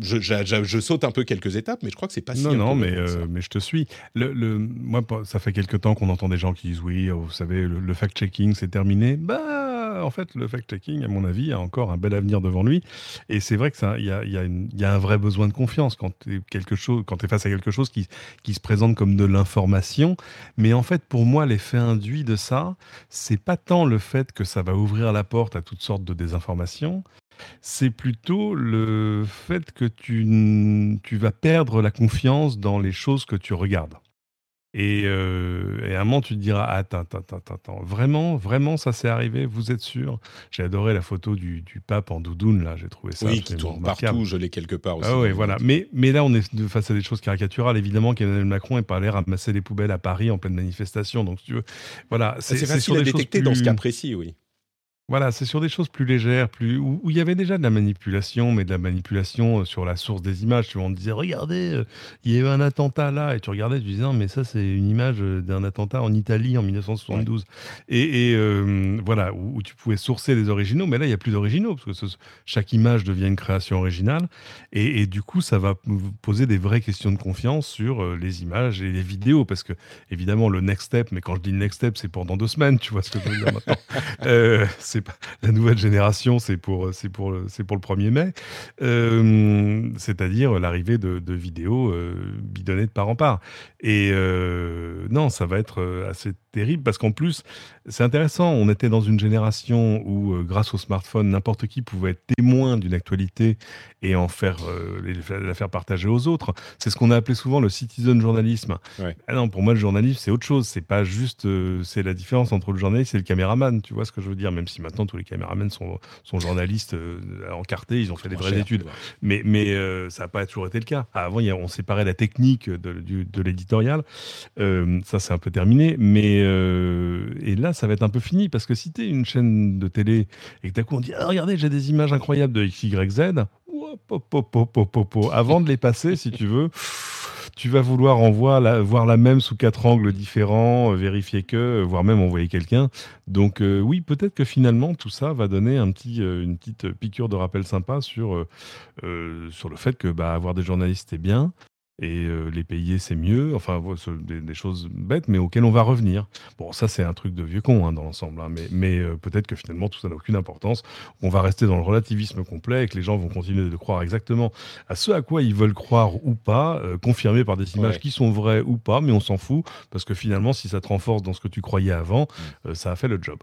S1: je, saute un peu quelques étapes, mais je crois que c'est pas si.
S2: Non, non, mais, euh, mais je te suis. Le, le, moi, ça fait quelques temps qu'on entend des gens qui disent oui, vous savez, le, fact-checking, c'est terminé. Bah, en fait, le fact-checking, à mon avis, a encore un bel avenir devant lui. Et c'est vrai que ça, il y a, y, y a, un vrai besoin de confiance quand tu es face à quelque chose qui, se présente comme de l'information. Mais en fait, pour moi, l'effet induit de ça, c'est pas tant le fait que ça va ouvrir la porte à toutes sortes de désinformations, c'est plutôt le fait que tu vas perdre la confiance dans les choses que tu regardes. Et, euh, et à un moment, tu te diras Attends, attends, attends, attends, vraiment, vraiment, ça s'est arrivé Vous êtes sûr? J'ai adoré la photo du, du, pape en doudoune, là, j'ai trouvé ça.
S1: Oui, qui tourne partout, je l'ai quelque part aussi.
S2: Ah oui, voilà. Mais, mais là, on est face à des choses caricaturales. Évidemment qu'Emmanuel Macron n'est pas allé ramasser les poubelles à Paris en pleine manifestation. Donc, si tu veux, voilà.
S1: C'est facile à détecter dans ce cas précis, oui.
S2: Voilà, c'est sur des choses plus légères, plus où, il y avait déjà de la manipulation, mais de la manipulation euh, sur la source des images. Tu vois, on disait, regardez, euh, il y a eu un attentat là, et tu regardais, tu disais, non, mais ça, c'est une image euh, d'un attentat en Italie en 1972. Et, voilà, où, tu pouvais sourcer des originaux, mais là, il n'y a plus d'originaux, parce que chaque image devient une création originale. Et, du coup, ça va poser des vraies questions de confiance sur les images et les vidéos, parce que, évidemment, le next step, mais quand je dis next step, c'est pour dans deux semaines, tu vois ce que je veux dire maintenant. [laughs] c'est la nouvelle génération, c'est pour c'est pour c'est pour le 1er mai, euh, c'est-à-dire l'arrivée de, vidéos euh, bidonnées de part en part. Et euh, non, ça va être assez terrible parce qu'en plus, c'est intéressant. On était dans une génération où, grâce au smartphone, n'importe qui pouvait être témoin d'une actualité et en faire la faire partager aux autres. C'est ce qu'on a appelé souvent le citizen journalisme. Ah non, pour moi, le journalisme, c'est autre chose. C'est pas juste. c'est la différence entre le journaliste et le caméraman. Tu vois ce que je veux dire Même si maintenant tous les caméramans sont, sont journalistes euh, encartés, ils ont fait des vraies études. Mais, mais euh, ça n'a pas toujours été le cas. Avant, on séparait la technique de, de l'éditorial. Euh, ça, c'est un peu terminé. Mais et là, ça va être un peu fini parce que si tu es une chaîne de télé et que d'un coup on dit ah, regardez, j'ai des images incroyables de XYZ, avant de les passer, si tu veux tu vas vouloir en voir la, voir la même sous quatre angles différents, euh, vérifier que, euh, voire même envoyer quelqu'un. Donc euh, oui, peut-être que finalement tout ça va donner un petit, une petite piqûre de rappel sympa sur, sur le fait que bah, avoir des journalistes est bien, et euh, les payer c'est mieux, enfin des, choses bêtes mais auxquelles on va revenir. Bon ça c'est un truc de vieux con hein, dans l'ensemble, hein, mais, mais euh, peut-être que finalement tout ça n'a aucune importance, on va rester dans le relativisme complet et que les gens vont continuer de croire exactement à ce à quoi ils veulent croire ou pas, euh, confirmé par des images qui sont vraies ou pas, mais on s'en fout parce que finalement si ça te renforce dans ce que tu croyais avant, mmh. ça a fait le job.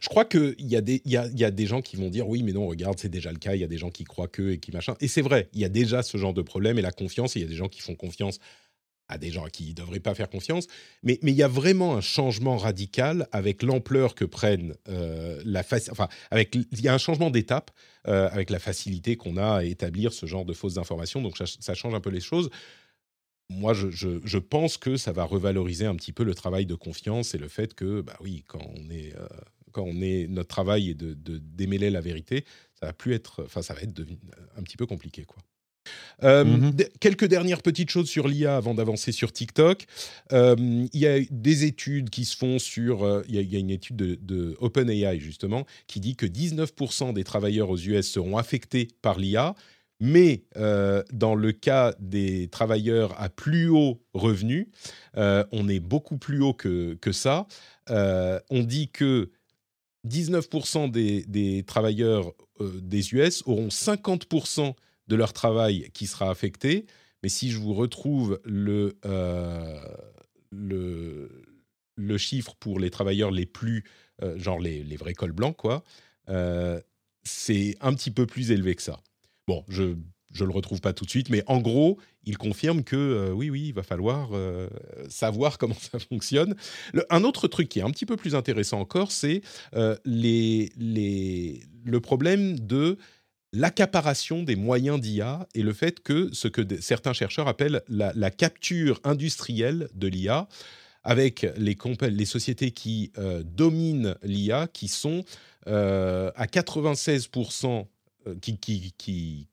S1: Je crois qu'il y, a des, y, a, y a des gens qui vont dire oui, mais non, regarde, c'est déjà le cas. Il y a des gens qui croient que et qui machin. Et c'est vrai, il y a déjà ce genre de problème et la confiance. Il y a des gens qui font confiance à des gens à qui ne devraient pas faire confiance. Mais il y a vraiment un changement radical avec l'ampleur que prennent euh, la enfin avec il y a un changement d'étape euh, avec la facilité qu'on a à établir ce genre de fausses informations. Donc ça, change un peu les choses. Moi, je, je, pense que ça va revaloriser un petit peu le travail de confiance et le fait que, bah oui, quand on est euh, quand on est notre travail est de, démêler la vérité, ça va plus être, enfin ça va être un petit peu compliqué quoi. Euh, mhm. Quelques dernières petites choses sur l'IA avant d'avancer sur TikTok. Euh, il y a des études qui se font sur. Euh, il y, a une étude de, de, OpenAI justement qui dit que 19% des travailleurs aux US seront affectés par l'IA, mais dans le cas des travailleurs à plus haut revenu, on est beaucoup plus haut que, que ça. on dit que 19% des, travailleurs euh, des US auront 50% de leur travail qui sera affecté. Mais si je vous retrouve le, euh, le, chiffre pour les travailleurs les plus, euh, genre les, les, vrais cols blancs, quoi, c'est un petit peu plus élevé que ça. Bon, je je ne le retrouve pas tout de suite, mais en gros, il confirme que euh, oui, oui, il va falloir euh, savoir [laughs] comment ça fonctionne. un autre truc qui est un petit peu plus intéressant encore, c'est euh, le problème de l'accaparation des moyens d'IA et le fait que ce que certains chercheurs appellent la, capture industrielle de l'IA, avec les, les sociétés qui dominent l'IA, qui sont à 96%, qui, qui, qui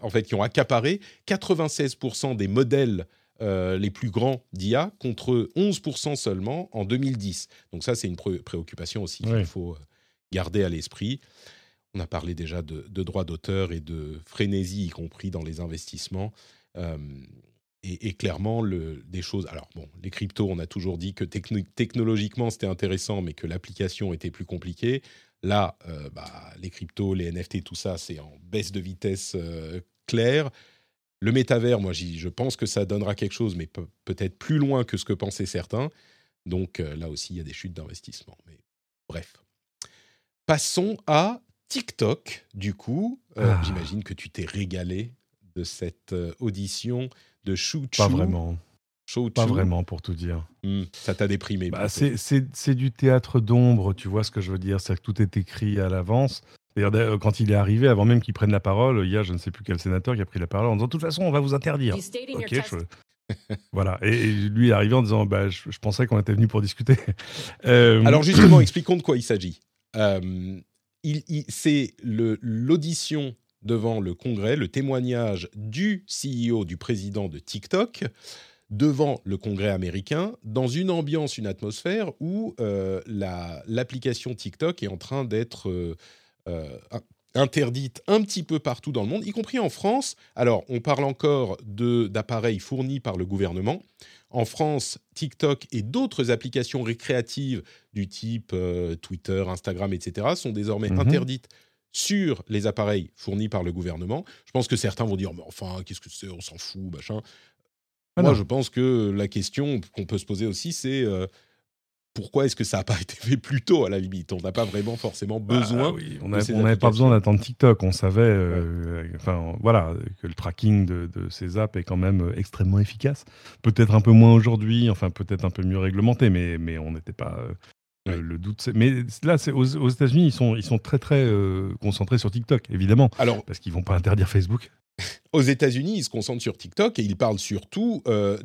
S1: en fait, qui ont accaparé 96% des modèles euh, les plus grands d'IA contre 11% seulement en 2010. Donc ça, c'est une préoccupation aussi qu'il faut euh, garder à l'esprit. On a parlé déjà de, droits d'auteur et de frénésie, y compris dans les investissements. Euh, et, clairement, le, des choses. Alors, bon, les cryptos, on a toujours dit que technologiquement, c'était intéressant, mais que l'application était plus compliquée. Là, euh, bah, les cryptos, les NFT, tout ça, c'est en baisse de vitesse euh, claire. Le métavers, moi, je pense que ça donnera quelque chose, mais peut-être plus loin que ce que pensaient certains. Donc euh, là aussi, il y a des chutes d'investissement. Mais bref. Passons à TikTok, du coup. Ah. J'imagine que tu t'es régalé de cette audition de Chou
S2: Pas vraiment. Pas vraiment, pour tout dire.
S1: Hmm, ça t'a déprimé.
S2: Bah, c'est du théâtre d'ombre, tu vois ce que je veux dire. C'est que tout est écrit à l'avance. D'ailleurs, quand il est arrivé, avant même qu'il prenne la parole, il y a je ne sais plus quel sénateur qui a pris la parole en disant De toute façon, on va vous interdire. [laughs] voilà. Et, lui est arrivé en disant bah, je, pensais qu'on était venu pour discuter. [laughs]
S1: Euh, Alors, [clears throat] justement, expliquons de quoi il s'agit. Euh, c'est l'audition devant le Congrès, le témoignage du CEO, du président de TikTok, devant le Congrès américain, dans une ambiance, une atmosphère où euh, l'application TikTok est en train d'être euh, euh, interdite un petit peu partout dans le monde, y compris en France. Alors, on parle encore d'appareils fournis par le gouvernement. En France, TikTok et d'autres applications récréatives du type Twitter, Instagram, etc., sont désormais mhm. interdites sur les appareils fournis par le gouvernement. Je pense que certains vont dire, mais enfin, qu'est-ce que c'est, on s'en fout, machin. Ah Moi, je pense que la question qu'on peut se poser aussi, c'est euh, pourquoi est-ce que ça n'a pas [laughs] été fait plus tôt à la limite? On n'a pas vraiment forcément bah besoin.
S2: on n'avait pas besoin d'attendre TikTok. On savait, euh, enfin voilà, que le tracking de, ces apps est quand même euh, extrêmement efficace. Peut-être un peu moins aujourd'hui, enfin peut-être un peu mieux réglementé, mais mais on n'était pas. Le doute, mais là, aux, États-Unis, ils sont, ils sont très très concentrés sur TikTok, évidemment, Alors, parce qu'ils vont pas interdire Facebook. [laughs]
S1: Aux États-Unis, ils se concentrent sur TikTok et ils parlent surtout euh,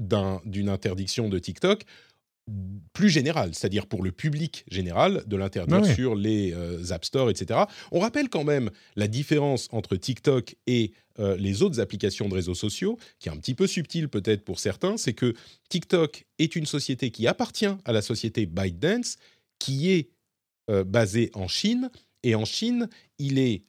S1: d'une interdiction de TikTok plus générale, c'est-à-dire pour le public général, de l'interdire sur les euh, App Store, etc. On rappelle quand même la différence entre TikTok et euh, les autres applications de réseaux sociaux, qui est un petit peu subtile peut-être pour certains, c'est que TikTok est une société qui appartient à la société ByteDance, qui est basée en Chine, et en Chine, il est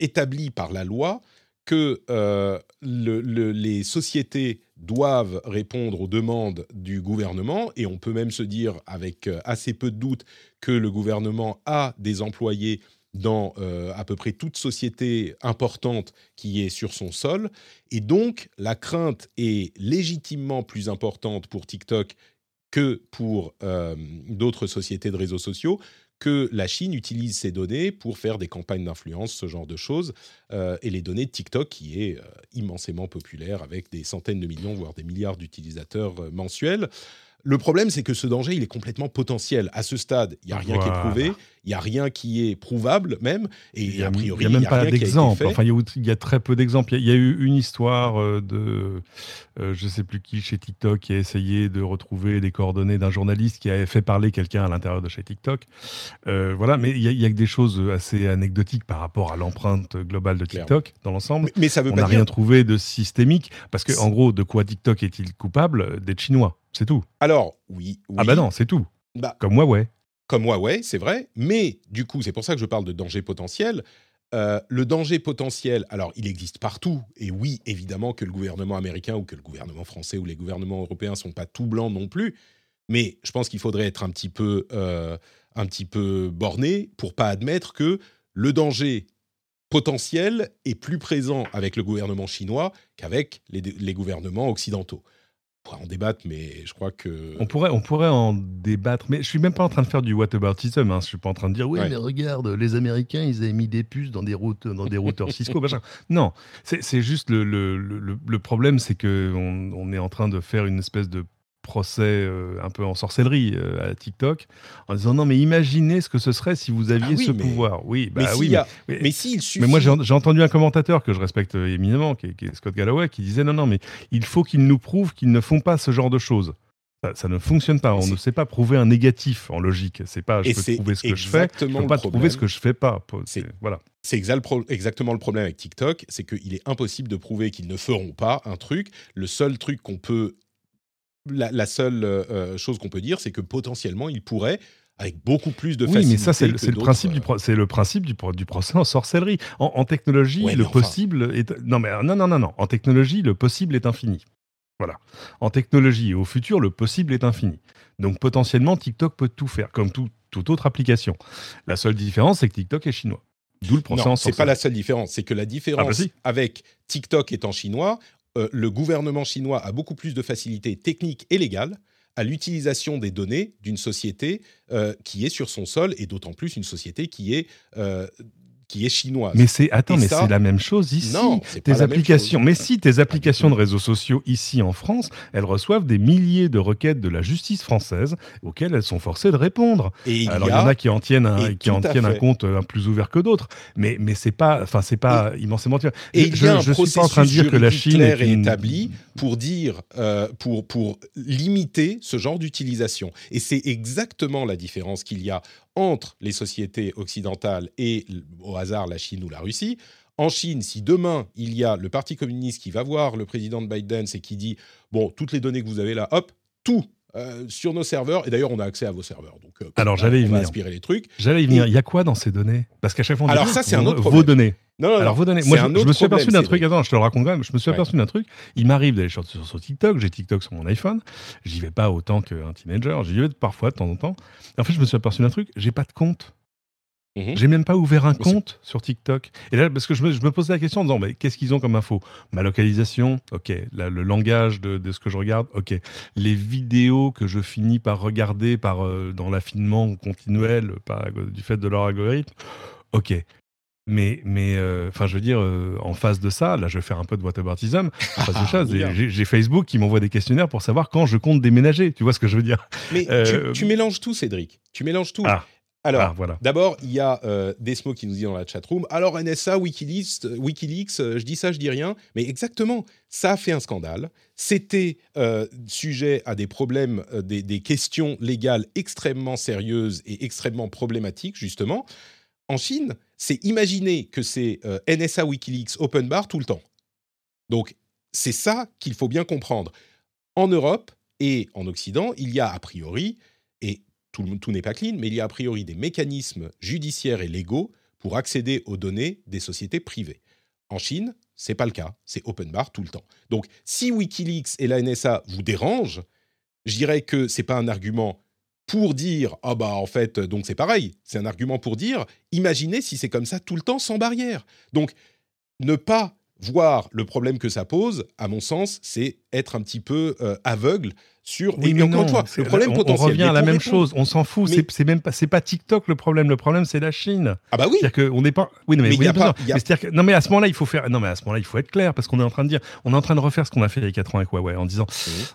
S1: établi par la loi que euh, les sociétés doivent répondre aux demandes du gouvernement, et on peut même se dire avec euh, assez peu de doute que le gouvernement a des employés dans euh, à peu près toute société importante qui est sur son sol. Et donc, la crainte est légitimement plus importante pour TikTok que pour d'autres sociétés de réseaux sociaux, que la Chine utilise ces données pour faire des campagnes d'influence, ce genre de choses, euh, et les données de TikTok qui est euh, immensément populaire avec des centaines de millions, voire des milliards d'utilisateurs euh, mensuels. Le problème, c'est que ce danger, il est complètement potentiel. À ce stade, il n'y a rien qui est prouvé, il n'y a rien qui est prouvable même, et y a, priori,
S2: il n'y a même pas d'exemple. Enfin, il y, a très peu d'exemples. Il y, a eu une histoire euh, de, euh, je ne sais plus qui, chez TikTok, qui a essayé de retrouver les coordonnées d'un journaliste qui avait fait parler quelqu'un à l'intérieur de chez TikTok. Euh, voilà, mais il y, a que des choses assez anecdotiques par rapport à l'empreinte globale de TikTok dans l'ensemble.
S1: Mais, ça veut
S2: On
S1: n'a
S2: rien trouvé de systémique, parce que en gros, de quoi TikTok est-il coupable? D'être chinois. C'est tout.
S1: Alors, oui,
S2: Ah bah non, c'est tout. Bah, comme Huawei.
S1: Comme Huawei, c'est vrai. Mais du coup, c'est pour ça que je parle de danger potentiel. Euh, le danger potentiel, alors il existe partout, et oui, évidemment que le gouvernement américain ou que le gouvernement français ou les gouvernements européens sont pas tout blancs non plus, mais je pense qu'il faudrait être un petit peu, euh, un petit peu borné pour pas admettre que le danger potentiel est plus présent avec le gouvernement chinois qu'avec les gouvernements occidentaux pourrait en débattre, mais je crois que.
S2: On pourrait, on pourrait en débattre, mais je suis même pas en train de faire du whataboutism. Hein. Je suis pas en train de dire oui, mais regarde, les Américains, ils avaient mis des puces dans des routes, dans des routeurs Cisco, [laughs] machin. Non, c'est juste le, le, le, le problème, c'est que on, on, est en train de faire une espèce de procès euh, un peu en sorcellerie euh, à TikTok en disant non mais imaginez ce que ce serait si vous aviez ah ce pouvoir. Oui,
S1: bah mais
S2: oui.
S1: Mais, mais, s'il suffit.
S2: Mais moi j'ai entendu un commentateur que je respecte éminemment, qui est, Scott Galloway, qui disait non non mais il faut qu'ils nous prouvent qu'ils ne font pas ce genre de choses. Ça, ne fonctionne pas. On ne sait pas prouver un négatif en logique. C'est pas je peux prouver ce que je fais, je peux pas prouver ce que je fais pas.
S1: C'est
S2: voilà.
S1: C'est exactement le problème avec TikTok, c'est qu'il est impossible de prouver qu'ils ne feront pas un truc. Le seul truc qu'on peut la, seule euh, euh, chose qu'on peut dire, c'est que potentiellement, il pourrait avec beaucoup plus de facilité.
S2: Oui, mais ça, c'est le, principe du, c'est le principe du, du procès en sorcellerie. En, technologie, le possible est. Non, mais non, non, non, non. En technologie, le possible est infini. Voilà. En technologie et au futur, le possible est infini. Donc potentiellement, TikTok peut tout faire, comme toute autre application. La seule différence, c'est que TikTok est chinois. D'où le procès
S1: non,
S2: en
S1: sorcellerie. C'est pas la seule différence. C'est que la différence ah bah avec TikTok étant chinois, euh, le gouvernement chinois a beaucoup plus de facilité technique et légale à l'utilisation des données d'une société euh, qui est sur son sol et d'autant plus une société qui est euh, qui est chinoise.
S2: Mais c'est attends, mais c'est la même chose ici. Non, tes applications. Mais si tes applications de réseaux sociaux ici en France, elles reçoivent des milliers de requêtes de la justice française auxquelles elles sont forcées de répondre.
S1: Et il
S2: Alors
S1: y,
S2: il y en a qui en tiennent un, qui en tiennent un compte un plus ouvert que d'autres, mais mais c'est pas, enfin c'est pas immensément.
S1: Et je, ne suis pas en train de dire que la Chine est, établi pour dire euh, pour pour limiter ce genre d'utilisation. Et c'est exactement la différence qu'il y a entre les sociétés occidentales et, au hasard, la Chine ou la Russie. En Chine, si demain, il y a le Parti communiste qui va voir le président de Biden et qui dit, bon, toutes les données que vous avez là, hop, tout euh, sur nos serveurs. Et d'ailleurs, on a accès à vos serveurs. Donc,
S2: euh, alors, j'allais y venir.
S1: Inspirer les trucs.
S2: J'allais y venir. Il y a quoi dans ces données? Parce qu'à chaque fois, on
S1: alors ça, c'est un autre
S2: problème. Vos données.
S1: Non, non,
S2: Alors, vos données. Moi, je, me suis aperçu d'un truc. Attends, je te le raconte quand même. Je me suis aperçu d'un truc. Il m'arrive d'aller sur, sur, TikTok. J'ai TikTok sur mon iPhone. J'y vais pas autant qu'un teenager. J'y vais parfois de temps en temps. en fait, je me suis aperçu d'un truc. J'ai pas de compte. Mhm. J'ai même pas ouvert un compte sur TikTok. Et là, parce que je me, je me posais la question en disant, mais qu'est-ce qu'ils ont comme info? Ma localisation, ok. le langage de, ce que je regarde, ok. Les vidéos que je finis par regarder par, euh, dans l'affinement continuel par, du fait de leur algorithme, ok. Mais, mais euh, enfin, je veux dire, euh, en face de ça, là, je vais faire un peu de whataboutism. En [laughs] face de ça, j'ai Facebook qui m'envoie des questionnaires pour savoir quand je compte déménager. Tu vois ce que je veux dire?
S1: Mais tu, mélanges tout, Cédric. Tu mélanges tout.
S2: Ah.
S1: Alors, ah, voilà. d'abord, il y a euh, Desmo qui nous dit dans la chatroom alors NSA, Wikileaks, euh, Wikileaks euh, je dis ça, je dis rien. Mais exactement, ça a fait un scandale. C'était euh, sujet à des problèmes, des, des, questions légales extrêmement sérieuses et extrêmement problématiques, justement. En Chine, c'est imaginer que c'est NSA, Wikileaks, open bar tout le temps. Donc, c'est ça qu'il faut bien comprendre. En Europe et en Occident, il y a a priori, et tout, n'est pas clean, mais il y a a priori des mécanismes judiciaires et légaux pour accéder aux données des sociétés privées. En Chine, c'est pas le cas. C'est open bar tout le temps. Donc, si WikiLeaks et la NSA vous dérangent, je dirais que c'est pas un argument pour dire ah bah en fait donc c'est pareil. C'est un argument pour dire imaginez si c'est comme ça tout le temps sans barrière. Donc ne pas voir le problème que ça pose, à mon sens, c'est être un petit peu euh, aveugle sur.
S2: Oui, mais encore une fois, le problème on, potentiel. On revient à la même chose. On s'en fout. C'est même pas, c'est pas TikTok le problème. Le problème, c'est la Chine.
S1: Ah bah oui.
S2: C'est-à-dire qu'on n'est pas. Oui, non mais, oui, pas, que... non mais à ce moment-là, il faut faire. Non mais à ce moment-là, il faut être clair parce qu'on est en train de dire, on est en train de refaire ce qu'on a fait il y a 4 ans avec Huawei en disant,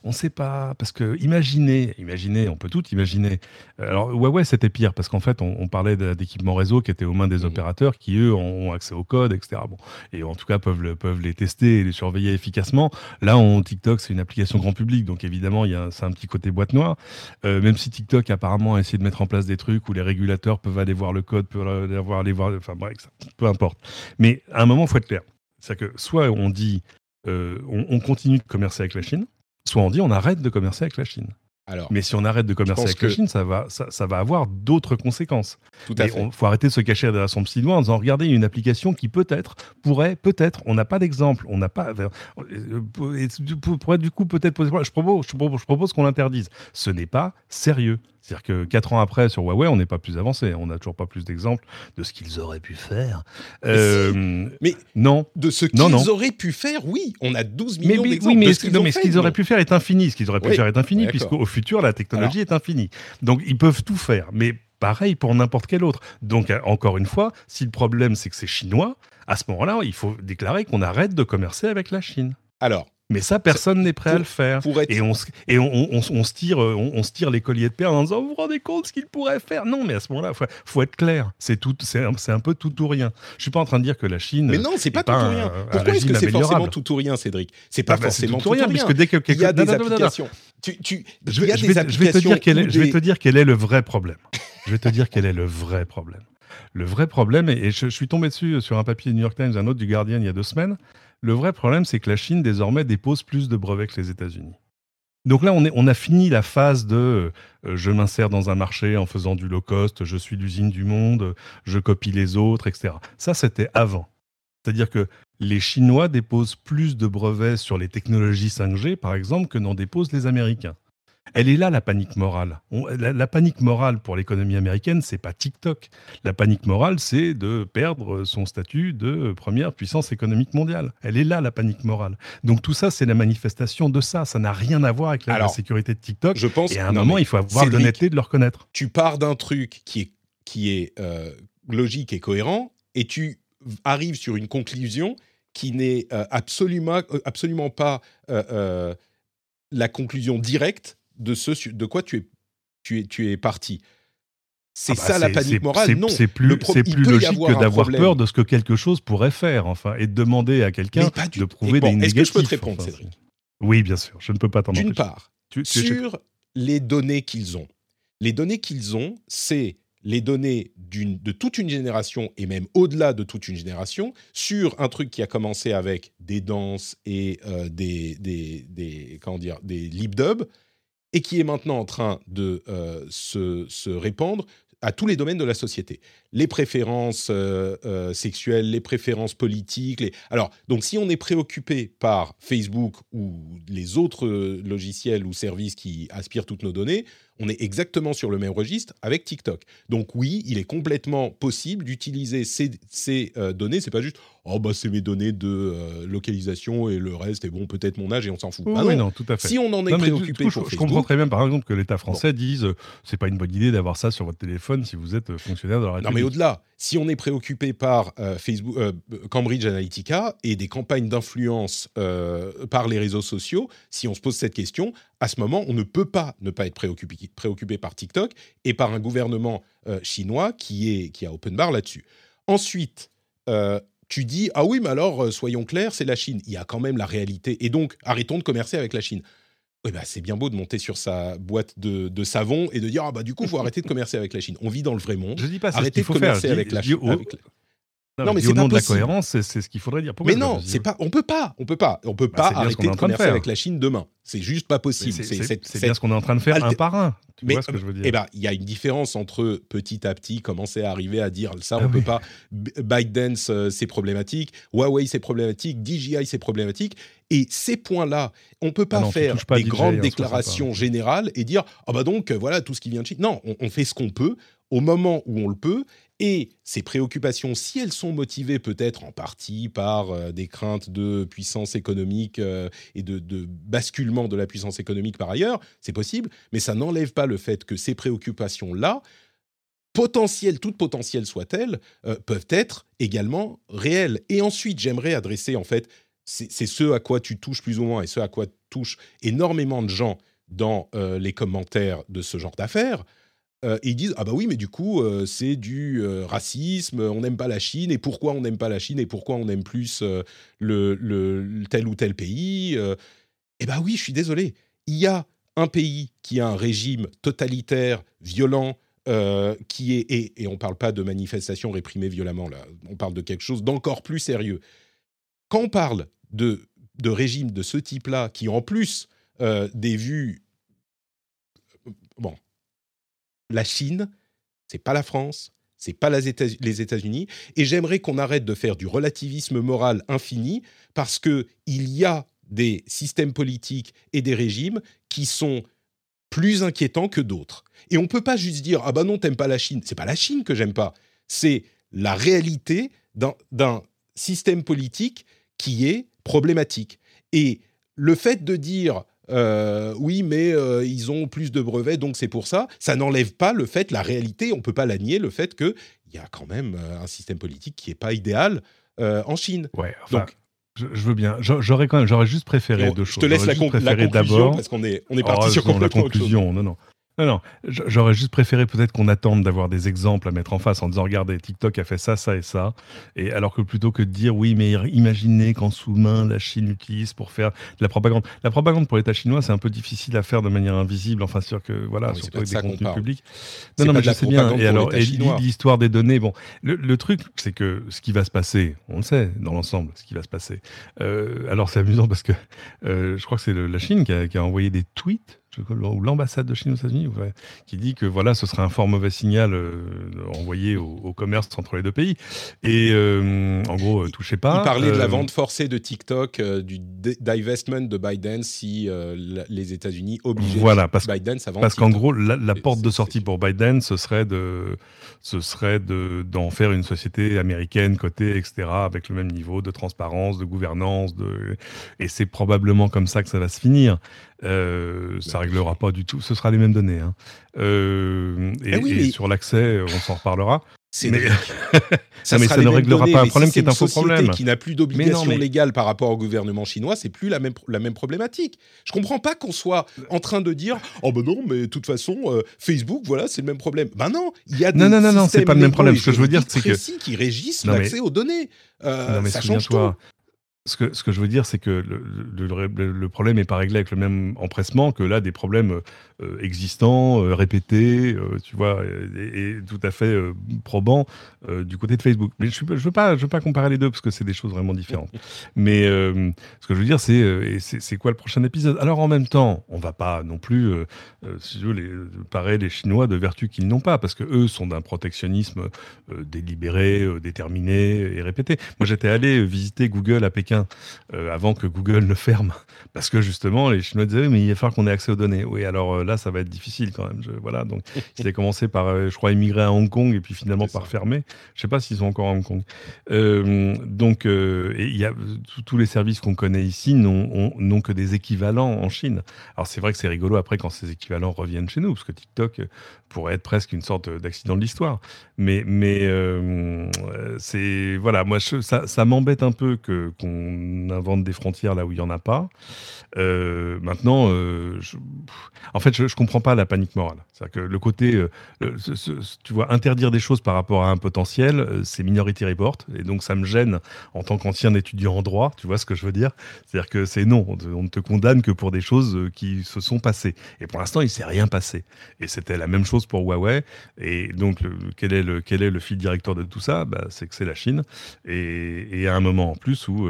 S2: on ne sait pas parce que imaginez, imaginez, on peut tout imaginer. Alors Huawei, c'était pire parce qu'en fait, on, parlait d'équipements réseau qui étaient aux mains des mmh. opérateurs qui eux ont accès au code, etc. Bon, et en tout cas peuvent le, peuvent les tester et les surveiller efficacement. Là, on TikTok, c'est une application grand public, donc évidemment, c'est un petit côté boîte noire. Euh, même si TikTok apparemment a essayé de mettre en place des trucs où les régulateurs peuvent aller voir le code, peuvent aller voir, aller voir enfin bref, peu importe. Mais à un moment, il faut être clair. C'est-à-dire que soit on dit euh, on continue de commercer avec la Chine, soit on dit on arrête de commercer avec la Chine mais si on arrête de commercer avec la Chine, ça va, ça, va avoir d'autres conséquences.
S1: Tout à fait.
S2: Il faut arrêter de se cacher derrière son petit doigt en disant regardez une application qui peut-être pourrait, peut-être, on n'a pas d'exemple, on n'a pas, pourrait du coup peut-être poser. Je propose, je propose qu'on l'interdise. Ce n'est pas sérieux. C'est-à-dire que quatre ans après, sur Huawei, on n'est pas plus avancé. On n'a toujours pas plus d'exemples de ce qu'ils auraient pu faire.
S1: Euh, mais non. De ce qu'ils auraient pu faire, oui. On a 12 millions d'exemples. Oui,
S2: mais, ce qu'ils auraient pu faire est infini. Ce qu'ils auraient pu faire est infini, puisqu'au futur, la technologie est infinie. Donc, ils peuvent tout faire. Mais pareil pour n'importe quel autre. Donc, euh, encore une fois, si le problème, c'est que c'est chinois, à ce moment-là, il faut déclarer qu'on arrête de commercer avec la Chine.
S1: Alors,
S2: mais ça, personne n'est prêt à le faire. Et, on, et on, se tire, on, se tire les colliers de perles en disant vous vous rendez compte ce qu'il pourrait faire? Non, mais à ce moment-là, il faut, être clair. C'est tout, c'est un, peu tout ou rien. Je suis pas en train de dire que la Chine.
S1: Mais non, c'est pas, tout ou rien. Pourquoi est-ce que c'est forcément tout ou rien, Cédric? C'est pas ah bah, forcément tout ou rien, puisque dès que il y a des applications.
S2: je, vais, te dire quel est, je vais te dire quel est le vrai problème. je vais te dire quel est le vrai problème. Le vrai problème, et je, je suis tombé dessus sur un papier du New York Times, un autre du Guardian il y a deux semaines. Le vrai problème, c'est que la Chine, désormais, dépose plus de brevets que les États-Unis. Donc là, on, a fini la phase de euh, je m'insère dans un marché en faisant du low cost, je suis l'usine du monde, je copie les autres, etc. Ça, c'était avant. C'est-à-dire que les Chinois déposent plus de brevets sur les technologies 5G, par exemple, que n'en déposent les Américains. Elle est là la panique morale. la, panique morale pour l'économie américaine, c'est pas TikTok. La panique morale, c'est de perdre son statut de première puissance économique mondiale. Elle est là la panique morale. Donc tout ça, c'est la manifestation de ça. Ça n'a rien à voir avec la, sécurité de TikTok.
S1: Je pense.
S2: Et à un moment, il faut avoir l'honnêteté de le reconnaître.
S1: Tu pars d'un truc qui est qui est euh, logique et cohérent, et tu arrives sur une conclusion qui n'est euh, absolument, euh, absolument pas la conclusion directe de ce de quoi tu es, tu es, tu es parti. C'est ah bah ça la panique morale Non.
S2: C'est plus, c'est plus logique que d'avoir peur de ce que quelque chose pourrait faire, enfin, et de demander à quelqu'un de prouver des négatifs.
S1: Est-ce que je peux te répondre, Cédric?
S2: Oui, bien sûr. Je ne peux pas t'en
S1: D'une part, sur les données qu'ils ont. Les données qu'ils ont, c'est les données de toute une génération et même au-delà de toute une génération sur un truc qui a commencé avec des danses et euh, des, des, des, comment dire, des lip-dubs et qui est maintenant en train de euh, se, répandre à tous les domaines de la société. Les préférences euh, euh, sexuelles, les préférences politiques. Alors, donc si on est préoccupé par Facebook ou les autres logiciels ou services qui aspirent toutes nos données, on est exactement sur le même registre avec TikTok. Donc oui, il est complètement possible d'utiliser ces, ces données. C'est pas juste oh bah c'est mes données de euh, localisation et le reste est bon peut-être mon âge et on s'en fout.
S2: oui, non. tout à fait.
S1: Si on en est préoccupé, je,
S2: comprends très bien par exemple que l'État français dise euh, c'est pas une bonne idée d'avoir ça sur votre téléphone si vous êtes fonctionnaire de la République.
S1: Non mais au-delà, si on est préoccupé par Facebook, Cambridge Analytica et des campagnes d'influence par les réseaux sociaux, si on se pose cette question, à ce moment, on ne peut pas ne pas être préoccupé, préoccupé par TikTok et par un gouvernement euh, chinois qui, est, qui a open bar là-dessus. Ensuite, euh, tu dis ah oui, mais alors euh, soyons clairs, c'est la Chine. Il y a quand même la réalité et donc arrêtons de commercer avec la Chine. Oui, bah, c'est bien beau de monter sur sa boîte de, savon et de dire ah bah du coup faut arrêter de commercer avec la Chine. On vit dans le vrai monde.
S2: Je dis pas Arrêtez de commercer avec, la, Chine. Non, mais, c'est nom de la cohérence, c'est ce qu'il faudrait dire.
S1: mais non, c'est pas. On peut pas. On peut pas. On peut bah, pas arrêter de commercer avec la Chine demain. C'est juste pas possible.
S2: C'est bien ce qu'on est en train de faire un par un. Tu mais, vois ce que je veux dire
S1: Eh ben, il y a une différence entre petit à petit commencer à arriver à dire ça, on ah peut pas. ByteDance, euh, c'est problématique. Huawei, c'est problématique. DJI, c'est problématique. Et ces points-là, on peut pas ah faire des grandes déclarations générales et dire ah bah donc voilà tout ce qui vient de Chine. Non, on fait ce qu'on peut au moment où on le peut et ces préoccupations, si elles sont motivées peut-être en partie par euh, des craintes de puissance économique euh, et de, basculement de la puissance économique par ailleurs, c'est possible, mais ça n'enlève pas le fait que ces préoccupations-là, potentielles, toutes potentielles soient-elles, euh, peuvent être également réelles. Et ensuite, j'aimerais adresser, en fait, c'est ce à quoi tu touches plus ou moins et ce à quoi touchent énormément de gens dans les commentaires de ce genre d'affaires, euh, et ils disent ah bah oui mais du coup euh, c'est du euh, racisme, on n'aime pas la Chine et pourquoi on n'aime pas la Chine et pourquoi on aime plus le, tel ou tel pays. Eh bah oui je suis désolé, il y a un pays qui a un régime totalitaire, violent, qui est et, on parle pas de manifestations réprimées violemment là, on parle de quelque chose d'encore plus sérieux. Quand on parle de de régimes de ce type-là qui en plus des vues bon la Chine, c'est pas la France, c'est pas les États-Unis, et j'aimerais qu'on arrête de faire du relativisme moral infini parce que il y a des systèmes politiques et des régimes qui sont plus inquiétants que d'autres. Et on peut pas juste dire ah bah non t'aimes pas la Chine, c'est pas la Chine que j'aime pas, c'est la réalité d'un système politique qui est problématique. Et le fait de dire euh, oui, mais euh, ils ont plus de brevets, donc c'est pour ça. Ça n'enlève pas le fait, la réalité, on ne peut pas la nier, le fait qu'il y a quand même euh, un système politique qui n'est pas idéal en Chine.
S2: Ouais, donc, je, veux bien. J'aurais quand même, j'aurais juste préféré deux choses.
S1: Je te laisse la, conclusion parce qu'on est, on est parti oh, sur complètement
S2: la conclusion. Non, non. Non, non, j'aurais juste préféré peut-être qu'on attende d'avoir des exemples à mettre en face en disant regardez, TikTok a fait ça, ça et ça. Et alors que plutôt que de dire oui, mais imaginez qu'en sous-main la Chine utilise pour faire de la propagande. La propagande pour l'État chinois, c'est un peu difficile à faire de manière invisible. Enfin, sûr que voilà, surtout avec des contenus publics.
S1: Non, non, mais je sais bien. Et alors,
S2: l'histoire des données, bon, le, truc, c'est que ce qui va se passer, on le sait dans l'ensemble, ce qui va se passer. Euh, alors, c'est amusant parce que euh, je crois que c'est la Chine qui a, qui a envoyé des tweets ou l'ambassade de Chine aux États-Unis, qui dit que voilà, ce serait un fort mauvais signal euh, envoyé au, commerce entre les deux pays. Et euh, en gros, euh, touchez pas.
S1: Il parlait de la vente forcée de TikTok, du divestment de Biden si les États-Unis obligeaient
S2: voilà, parce, Biden à vendre Parce qu'en gros, la, porte de sortie pour Biden, ce serait de, ce serait de d'en faire une société américaine cotée, etc., avec le même niveau de transparence, de gouvernance, de et c'est probablement comme ça que ça va se finir. Euh, ça réglera pas du tout. Ce sera les mêmes données. Hein. Euh, et, ah sur l'accès, on s'en reparlera.
S1: Mais, [laughs]
S2: ça, mais ça ne réglera pas un problème qui est un faux problème.
S1: Qui n'a plus d'obligation légale par rapport au gouvernement chinois, c'est plus la même la même problématique. Je comprends pas qu'on soit en train de dire oh ben non, mais de toute façon euh, Facebook, voilà, c'est le même problème. Ben non, il y a
S2: non non non non, c'est pas le même problème. Ce que je veux dire, c'est que
S1: qui régissent l'accès aux données. Euh, non, mais ça change tout.
S2: Ce que, ce que je veux dire, c'est que le, le, le problème n'est pas réglé avec le même empressement que là, des problèmes euh, existants, euh, répétés, euh, tu vois, et, tout à fait probants du côté de Facebook. Mais je ne veux, pas, je veux pas comparer les deux parce que c'est des choses vraiment différentes. [laughs] Mais ce que je veux dire, c'est c'est quoi le prochain épisode? Alors en même temps, on va pas non plus, si je veux, les, parer les Chinois de vertu qu'ils n'ont pas parce que eux sont d'un protectionnisme délibéré, déterminé et répété. Moi, j'étais allé visiter Google à Pékin avant que Google ne ferme [laughs] parce que justement, les Chinois disaient, mais il va falloir qu'on ait accès aux données. Oui, alors là, ça va être difficile quand même. Je, voilà, donc [laughs] ils avaient commencé par, euh, je crois, émigrer à Hong Kong et puis finalement par fermer. Je sais pas s'ils sont encore à Hong Kong. Euh, donc, euh, il y a tous les services qu'on connaît ici n'ont que des équivalents en Chine. Alors c'est vrai que c'est rigolo après quand ces équivalents reviennent chez nous, parce que TikTok pourrait être presque une sorte d'accident de l'histoire. Mais, mais c'est voilà, moi ça, ça m'embête un peu que qu'on on invente des frontières là où il n'y en a pas. Euh, maintenant, euh, en fait, je ne comprends pas la panique morale. C'est-à-dire que le côté, euh, tu vois, interdire des choses par rapport à un potentiel, c'est Minority Report. Et donc, ça me gêne en tant qu'ancien étudiant en droit. Tu vois ce que je veux dire? C'est-à-dire que c'est non, on ne te condamne que pour des choses qui se sont passées. Et pour l'instant, il ne s'est rien passé. Et c'était la même chose pour Huawei. Et donc, quel, est le, quel est le fil directeur de tout ça? Bah, C'est que c'est la Chine. Et, et, à un moment en plus où,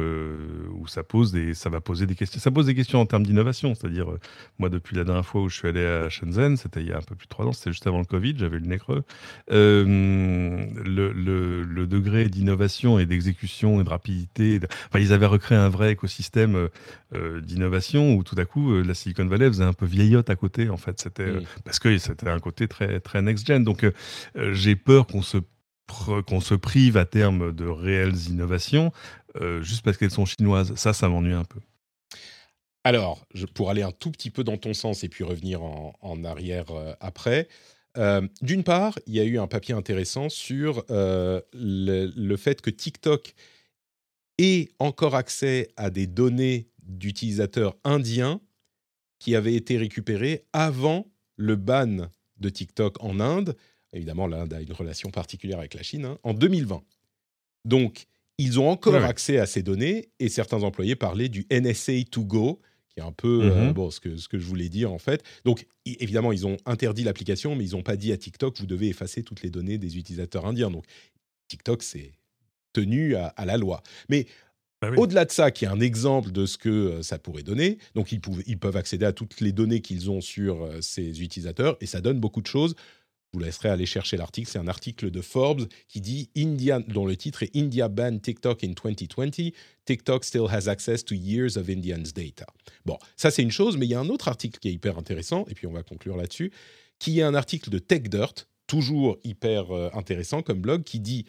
S2: où ça, pose des, ça va poser des questions. Ça pose des questions en termes d'innovation. C'est-à-dire, euh, moi, depuis la dernière fois où je suis allé à Shenzhen, c'était il y a un peu plus de trois ans, c'était juste avant le Covid, j'avais le nez creux. Euh, le, le, degré d'innovation et d'exécution et de rapidité, enfin, ils avaient recréé un vrai écosystème euh, d'innovation où tout à coup, la Silicon Valley faisait un peu vieillotte à côté, en fait. C'était parce que c'était un côté très, très next-gen. Donc, j'ai peur qu'on se qu'on se prive à terme de réelles innovations juste parce qu'elles sont chinoises. Ça, ça m'ennuie un peu.
S1: Alors, pour aller un tout petit peu dans ton sens et puis revenir en, arrière euh, après, euh, d'une part, il y a eu un papier intéressant sur euh, le, fait que TikTok ait encore accès à des données d'utilisateurs indiens qui avaient été récupérées avant le ban de TikTok en Inde. Évidemment, l'Inde a une relation particulière avec la Chine, hein, en 2020. Donc, ils ont encore accès à ces données et certains employés parlaient du NSA to go, qui est un peu euh, mmh bon, ce, que, ce que je voulais dire en fait. Donc évidemment, ils ont interdit l'application, mais ils n'ont pas dit à TikTok, vous devez effacer toutes les données des utilisateurs indiens. Donc TikTok, c'est tenu à, la loi. Mais bah Au-delà de ça, qui est un exemple de ce que euh, ça pourrait donner, donc ils, ils peuvent accéder à toutes les données qu'ils ont sur euh, ces utilisateurs et ça donne beaucoup de choses vous laisserai aller chercher l'article. C'est un article de Forbes qui dit India, dont le titre est India banned TikTok in 2020. TikTok still has access to years of Indians' data. Bon, ça c'est une chose, mais il y a un autre article qui est hyper intéressant, et puis on va conclure là-dessus, qui est un article de TechDirt, toujours hyper euh, intéressant comme blog, qui dit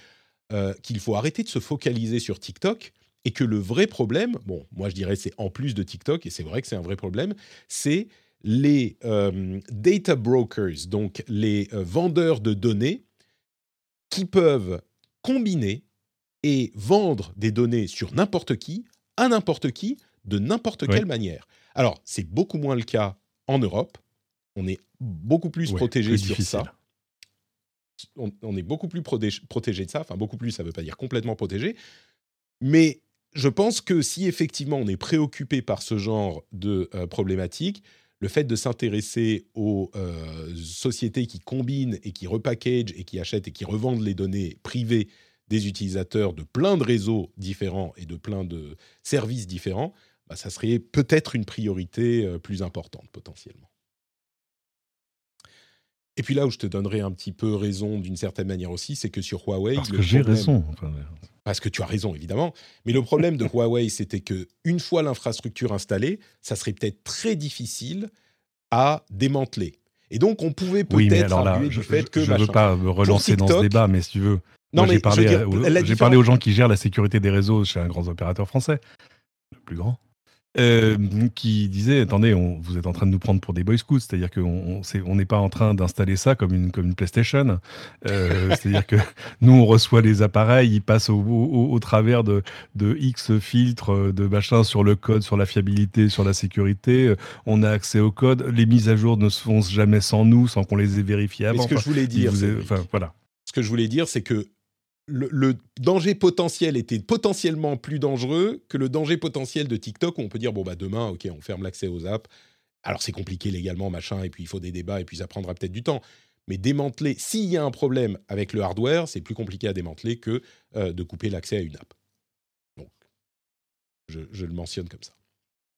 S1: euh, qu'il faut arrêter de se focaliser sur TikTok et que le vrai problème, bon, moi je dirais c'est en plus de TikTok, et c'est vrai que c'est un vrai problème, c'est les euh, data brokers, donc les euh, vendeurs de données, qui peuvent combiner et vendre des données sur n'importe qui, à n'importe qui, de n'importe quelle manière. Alors, c'est beaucoup moins le cas en Europe. On est beaucoup plus protégé sur ça. On, est beaucoup plus protégé de ça. Enfin, beaucoup plus, ça ne veut pas dire complètement protégé. Mais je pense que si effectivement on est préoccupé par ce genre de euh, problématiques, le fait de s'intéresser aux euh, sociétés qui combinent et qui repackagent et qui achètent et qui revendent les données privées des utilisateurs de plein de réseaux différents et de plein de services différents, bah, ça serait peut-être une priorité euh, plus importante potentiellement. Et puis là où je te donnerai un petit peu raison d'une certaine manière aussi, c'est que sur Huawei...
S2: Parce que j'ai raison.
S1: Parce que tu as raison, évidemment. Mais le problème de Huawei, [laughs] c'était que une fois l'infrastructure installée, ça serait peut-être très difficile à démanteler. Et donc, on pouvait peut-être
S2: arguer du fait que... Je ne veux pas me relancer dans ce débat, mais si tu veux... Non, j'ai parlé, parlé aux gens qui gèrent la sécurité des réseaux chez un grand opérateur français, le plus grand. Euh, qui disait attendez, on, vous êtes en train de nous prendre pour des boy scouts, c'est-à-dire qu'on on n'est pas en train d'installer ça comme une, comme une PlayStation. Euh, [laughs] c'est-à-dire que nous, on reçoit les appareils, ils passent au, au, travers de, de, X filtres, de machin sur le code, sur la fiabilité, sur la sécurité. On a accès au code. Les mises à jour ne se font jamais sans nous, sans qu'on les ait vérifiées avant.
S1: ce que je voulais dire,
S2: enfin, voilà.
S1: Ce que je voulais dire, c'est que le, danger potentiel était potentiellement plus dangereux que le danger potentiel de TikTok où on peut dire bon bah demain ok on ferme l'accès aux apps. Alors c'est compliqué légalement machin et puis il faut des débats et puis ça prendra peut-être du temps. Mais démanteler s'il y a un problème avec le hardware c'est plus compliqué à démanteler que euh, de couper l'accès à une app. Donc je, je, le mentionne comme ça.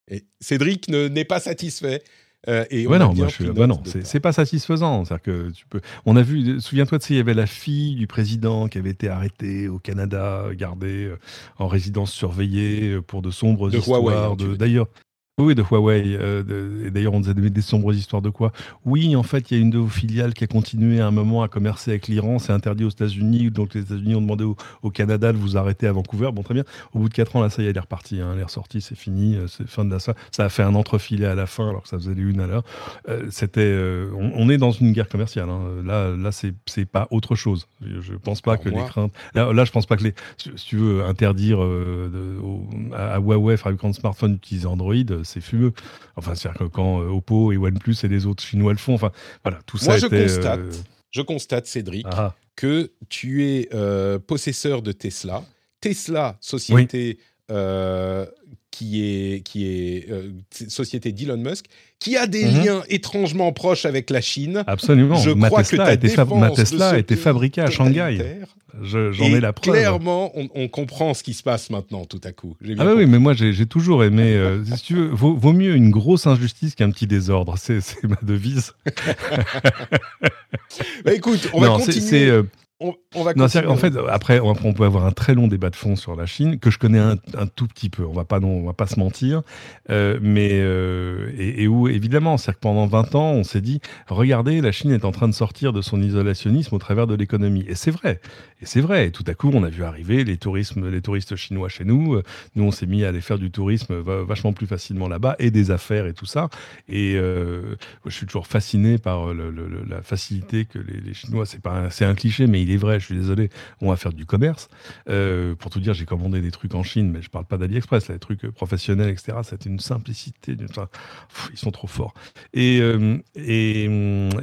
S1: Et Cédric n'est pas satisfait
S2: euh, et ouais, non, moi, je, bah non, c'est pas satisfaisant. cest que tu peux. On a vu, souviens-toi, il y avait la fille du président qui avait été arrêtée au Canada, gardée euh, en résidence surveillée euh, pour de sombres histoires. D'ailleurs, Oui, de Huawei. Euh, et d'ailleurs, on nous a donné des sombres histoires de quoi Oui, en fait, il y a une de vos filiales qui a continué à un moment à commercer avec l'Iran. C'est interdit aux États-Unis. Donc, les États-Unis ont demandé au, Canada de vous arrêter à Vancouver. Bon, très bien. Au bout de 4 ans, là, ça y est, elle est repartie. Hein. Elle est ressortie, c'est fini. Euh, c'est fin de la ça. Ça a fait un entrefilet à la fin, alors que ça faisait une à l'heure. Euh, c'était, on, est dans une guerre commerciale. Hein. Là, là c'est pas autre chose. Je ne pense pas que les craintes. Là, là, je pense pas que les. Si tu veux interdire à, Huawei, fabricant de smartphones, d'utiliser Android, c'est fumeux. Enfin, c'est-à-dire que quand euh, Oppo et OnePlus et les autres chinois le font, enfin, voilà, tout ça.
S1: Moi, je constate, euh, je constate, Cédric, ah. que tu es euh, possesseur de Tesla. Tesla, société qui est, qui est société d'Elon Musk, qui a des mhm. liens étrangement proches avec la Chine.
S2: Absolument. Je ma crois Tesla que ta ma Tesla a été fabriquée à Shanghai. J'en ai la preuve.
S1: Clairement, on, comprend ce qui se passe maintenant tout à coup.
S2: Ah bah oui, mais moi j'ai toujours aimé. Euh, si tu veux, vaut, mieux une grosse injustice qu'un petit désordre. C'est ma devise. [laughs]
S1: bah écoute, on va continuer. Euh,
S2: on, va non, en fait, après, on, peut avoir un très long débat de fond sur la Chine que je connais un, tout petit peu. On va pas, non, on va pas se mentir, euh, mais euh, et, où évidemment, c'est que pendant 20 ans, on s'est dit, regardez, la Chine est en train de sortir de son isolationnisme au travers de l'économie. Et c'est vrai. Et c'est vrai. Et tout à coup, on a vu arriver les tourismes, les touristes chinois chez nous. Nous, on s'est mis à aller faire du tourisme vachement plus facilement là-bas et des affaires et tout ça. Et euh, je suis toujours fasciné par la facilité que les, les Chinois. C'est c'est un cliché, mais il est vrai, je suis désolé, on va faire du commerce. Euh, pour tout dire, j'ai commandé des trucs en Chine, mais je parle pas d'AliExpress, les trucs professionnels, etc. C'était une simplicité, ils sont trop forts. Euh, et,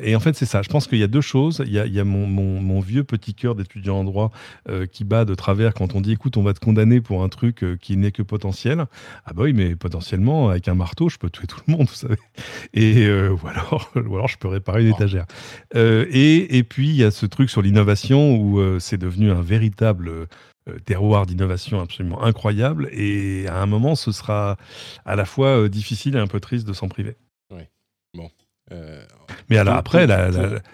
S2: et, en fait, c'est ça. Je pense qu'il y a deux choses. Il y a, il y a mon, mon, vieux petit cœur d'étudiant en droit euh, qui bat de travers quand on dit, écoute, on va te condamner pour un truc qui n'est que potentiel. Ah bah oui, mais potentiellement, avec un marteau, je peux tuer tout le monde, vous savez. Et [laughs] ou, alors, ou alors, je peux réparer une étagère. et, et puis, il y a ce truc sur l'innovation où euh, c'est devenu un véritable euh, terroir d'innovation absolument incroyable. Et à un moment, ce sera à la fois euh, difficile et un peu triste de s'en priver.
S1: Oui. Bon.
S2: Mais alors après, la,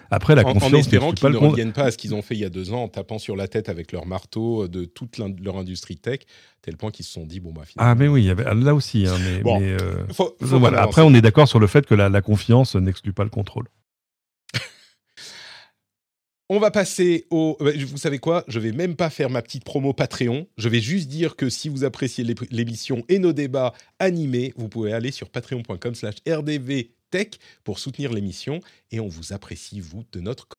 S2: après la confiance, en,
S1: espérant qu'ils ne reviennent pas à ce qu'ils ont fait il y a deux ans, en tapant sur la tête avec leur marteau de toute leur industrie tech, tel point qu'ils se sont dit bon bah
S2: finalement. Ah mais oui, avait là aussi. Hein, mais, voilà. Après, on est d'accord sur le fait que la confiance n'exclut pas le contrôle.
S1: On va passer au. Euh, vous savez quoi? Je vais même pas faire ma petite promo Patreon. Je vais juste dire que si vous appréciez l'émission et nos débats animés, vous pouvez aller sur patreon.com/slash rdvtech pour soutenir l'émission et on vous apprécie, vous, de notre.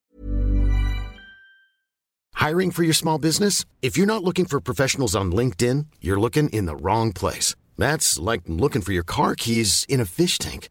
S3: Hiring for your small business? If you're not looking for professionals on LinkedIn, you're looking in the wrong place. That's like looking for your car keys in a fish tank.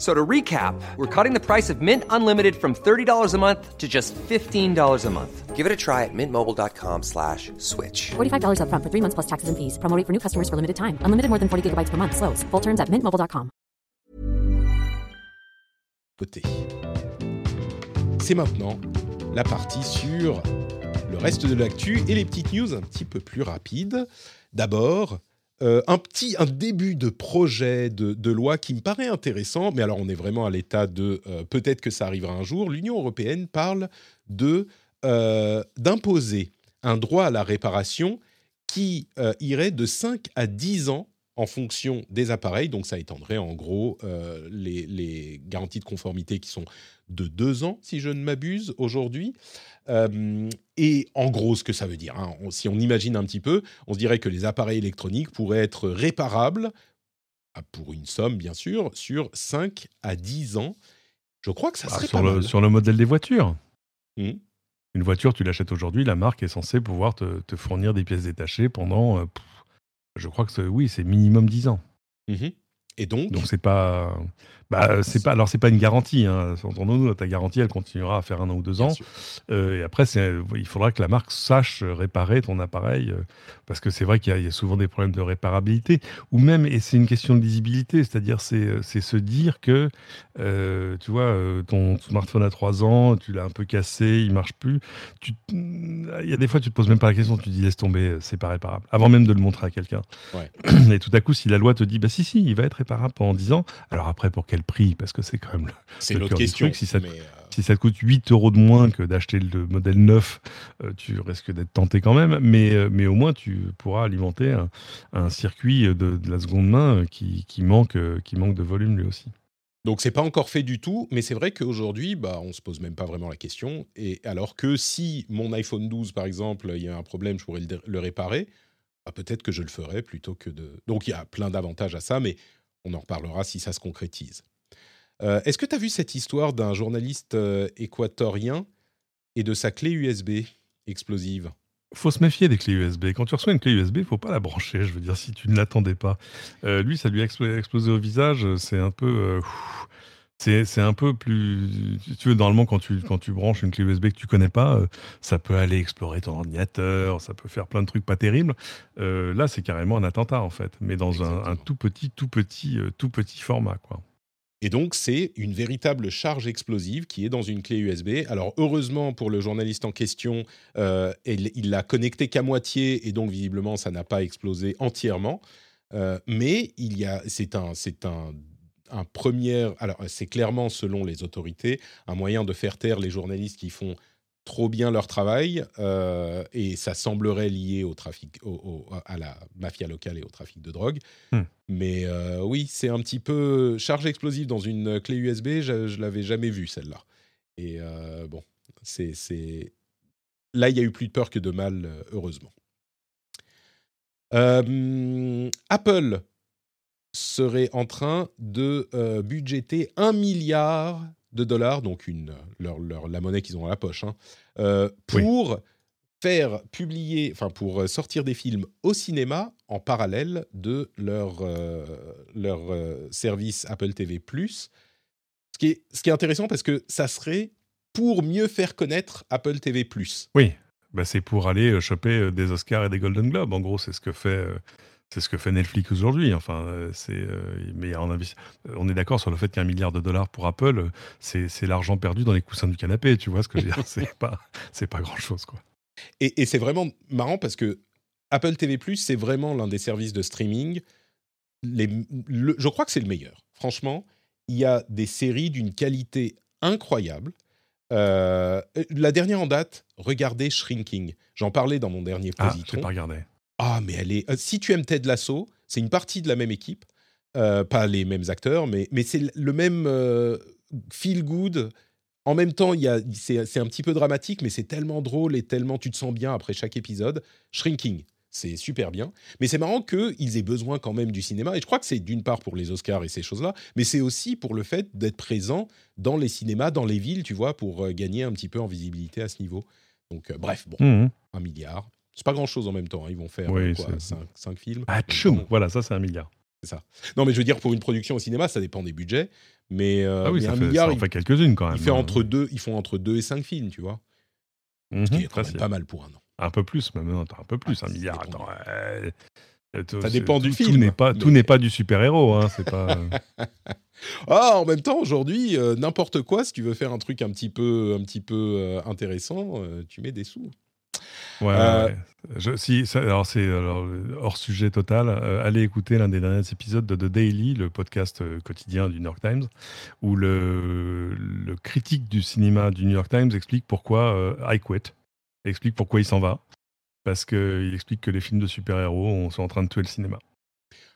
S4: So to recap, we're cutting the price of Mint Unlimited from $30 a month to just $15 a month. Give it a try at mintmobile.com slash switch.
S5: $45 up front for three months plus taxes and fees. Promoting for new customers for limited time. Unlimited more than 40 gigabytes per month. Slows. Full terms at mintmobile.com.
S1: C'est maintenant la partie sur le reste de l'actu et les petites news un petit peu plus rapides. D'abord, euh, un petit, un début de projet de, loi qui me paraît intéressant, mais alors on est vraiment à l'état de euh, peut-être que ça arrivera un jour. L'Union européenne parle euh, d'imposer un droit à la réparation qui irait de 5 à 10 ans en fonction des appareils. Donc ça étendrait en gros les, les, garanties de conformité qui sont de 2 ans, si je ne m'abuse, aujourd'hui. Euh, et en gros, ce que ça veut dire, hein, si on imagine un petit peu, on se dirait que les appareils électroniques pourraient être réparables, ah, pour une somme bien sûr, sur 5 à 10 ans. Je crois que ça bah, serait
S2: sur,
S1: le,
S2: sur le modèle des voitures. Mmh. Une voiture, tu l'achètes aujourd'hui, la marque est censée pouvoir te, fournir des pièces détachées pendant, euh, je crois que oui, c'est minimum 10 ans.
S1: Mmh. Et donc?
S2: Donc c'est pas Bah, c'est pas, alors c'est pas une garantie. Hein. Entendons-nous, ta garantie, elle continuera à faire un an ou deux ans. Euh, et après, il faudra que la marque sache réparer ton appareil, euh, parce que c'est vrai qu'il y, a souvent des problèmes de réparabilité, ou même, et c'est une question de lisibilité, c'est-à-dire c'est se dire que, euh, tu vois, ton smartphone a trois ans, tu l'as un peu cassé, il marche plus. Il y a des fois, tu te poses même pas la question, tu dis laisse tomber, c'est pas réparable, avant même de le montrer à quelqu'un. Et tout à coup, si la loi te dit, bah si si, il va être réparable pendant 10 ans, alors après pour quel prix Parce que c'est quand même le,
S1: c'est l'autre question.
S2: Si ça, euh, si ça te coûte 8 euros de moins que d'acheter le modèle neuf, euh, tu risques d'être tenté quand même. Mais, euh, mais au moins, tu pourras alimenter un, circuit de, la seconde main qui, qui, manque, qui manque de volume lui aussi.
S1: Donc c'est pas encore fait du tout, mais c'est vrai qu'aujourd'hui, bah, on se pose même pas vraiment la question. Et alors que si mon iPhone 12, par exemple, il y a un problème, je pourrais le, réparer, bah, peut-être que je le ferais plutôt que de. Donc il y a plein d'avantages à ça, mais on en reparlera si ça se concrétise. Euh, est-ce que tu as vu cette histoire d'un journaliste euh, équatorien et de sa clé USB explosive?
S2: Faut se méfier des clés USB. Quand tu reçois une clé USB, il faut pas la brancher. Je veux dire, si tu ne l'attendais pas. Euh, lui, ça lui a explosé au visage. C'est un peu. C'est un peu plus. Tu veux, normalement, quand tu, quand tu branches une clé USB que tu connais pas, ça peut aller explorer ton ordinateur, ça peut faire plein de trucs pas terribles. là, c'est carrément un attentat, en fait, mais dans un, un, tout petit, tout petit, tout petit format, quoi.
S1: Et donc, c'est une véritable charge explosive qui est dans une clé USB. Alors, heureusement pour le journaliste en question, euh, il l'a connecté qu'à moitié et donc, visiblement, ça n'a pas explosé entièrement. Euh, mais il y a, c'est un, c'est un, un premier. Alors, c'est clairement, selon les autorités, un moyen de faire taire les journalistes qui font trop bien leur travail euh, et ça semblerait lié au trafic, à la mafia locale et au trafic de drogue. Hmm. Mais euh, oui, c'est un petit peu charge explosive dans une clé USB. Je, ne l'avais jamais vu celle-là. Et euh, bon, c'est là il y a eu plus de peur que de mal, heureusement. Apple serait en train de budgéter un milliard de dollars, donc une, leur, la monnaie qu'ils ont dans la poche, hein, euh, pour faire publier, enfin pour sortir des films au cinéma en parallèle de leur, euh, leur euh, service Apple TV+. Ce qui, est, ce qui est intéressant parce que ça serait pour mieux faire connaître Apple TV+.
S2: Oui, bah c'est pour aller choper des Oscars et des Golden Globes. En gros, c'est ce que fait c'est ce que fait Netflix aujourd'hui. Enfin, euh, c'est, euh, mais on, on est d'accord sur le fait qu'un milliard de dollars pour Apple, c'est, l'argent perdu dans les coussins du canapé. Tu vois ce que je veux dire? [laughs] C'est pas, c'est pas grand chose, quoi.
S1: Et, c'est vraiment marrant parce que Apple TV+, c'est vraiment l'un des services de streaming. Les, je crois que c'est le meilleur. Franchement, il y a des séries d'une qualité incroyable. Euh, la dernière en date, regardez Shrinking. J'en parlais dans mon dernier
S2: ah, positron. Ah, pas regardé.
S1: Ah, mais elle est. Euh, si tu aimes Ted Lasso, c'est une partie de la même équipe, euh, pas les mêmes acteurs, mais, mais c'est le même euh, feel good. En même temps, c'est un petit peu dramatique, mais c'est tellement drôle et tellement tu te sens bien après chaque épisode. Shrinking, c'est super bien. Mais c'est marrant qu'ils aient besoin quand même du cinéma. Et je crois que c'est d'une part pour les Oscars et ces choses-là, mais c'est aussi pour le fait d'être présent dans les cinémas, dans les villes, tu vois, pour gagner un petit peu en visibilité à ce niveau. Donc, bref, bon, mmh un milliard. C'est pas grand chose en même temps. Hein. Ils vont faire oui, 5, films.
S2: Ah, tchoum Voilà, ça, c'est un milliard.
S1: C'est ça. Non, mais je veux dire, pour une production au cinéma, ça dépend des budgets. Mais, euh,
S2: ah oui,
S1: un
S2: milliard. Ça en fait quelques-unes quand même.
S1: Il fait entre deux, ils font entre 2 et 5 films, tu vois. Ce qui mhm, est pas mal pour un an.
S2: Un peu plus, même. un peu plus, un milliard. Attends,
S1: ça dépend du film.
S2: Tout n'est pas, du super-héros. Hein, c'est pas. [laughs]
S1: ah, en même temps, aujourd'hui, euh, n'importe quoi, si tu veux faire un truc un petit peu, un petit peu euh, intéressant, tu mets des sous.
S2: Ouais, euh, Je, si, alors c'est hors sujet total. Euh, allez écouter l'un des derniers épisodes de The Daily, le podcast euh, quotidien du New York Times, où le, le, critique du cinéma du New York Times explique pourquoi I quit, explique pourquoi il s'en va, parce qu'il explique que les films de super-héros sont en train de tuer le cinéma.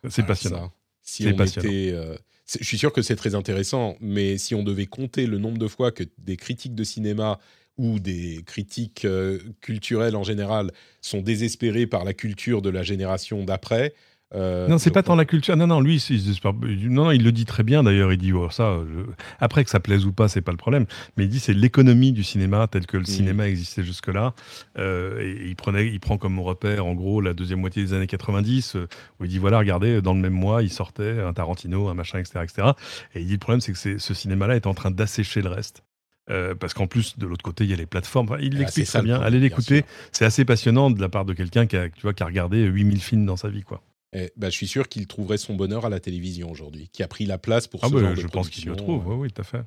S2: C'est ah, passionnant.
S1: si on passionnant. Était, je suis sûr que c'est très intéressant, mais si on devait compter le nombre de fois que des critiques de cinéma ou des critiques euh, culturelles en général sont désespérés par la culture de la génération d'après, Euh,
S2: non, c'est pas tant la culture. Non, non, lui, c'est- non, non, il le dit très bien d'ailleurs. Il dit oh, ça. je- Après que ça plaise ou pas, c'est pas le problème. Mais il dit c'est l'économie du cinéma tel que le cinéma existait jusque-là. Euh, et il prenait, il prend comme repère en gros la deuxième moitié des années 90 euh, où il dit voilà, regardez, dans le même mois, il sortait un Tarantino, un machin, etc., etc. Et il dit le problème, c'est que ce cinéma-là est en train d'assécher le reste. Euh, parce qu'en plus, de l'autre côté, il y a les plateformes. Enfin, il
S1: Ah,
S2: l'explique très bien. Allez l'écouter. C'est assez passionnant de la part de quelqu'un qui a, tu vois, qui a regardé 8000 films dans sa vie. Quoi.
S1: eh, bah, je suis sûr qu'il trouverait son bonheur à la télévision aujourd'hui, qui a pris la place pour
S2: Ah
S1: ce
S2: bah,
S1: genre de
S2: je pense qu'il le trouve. Oui, oui, tout à fait.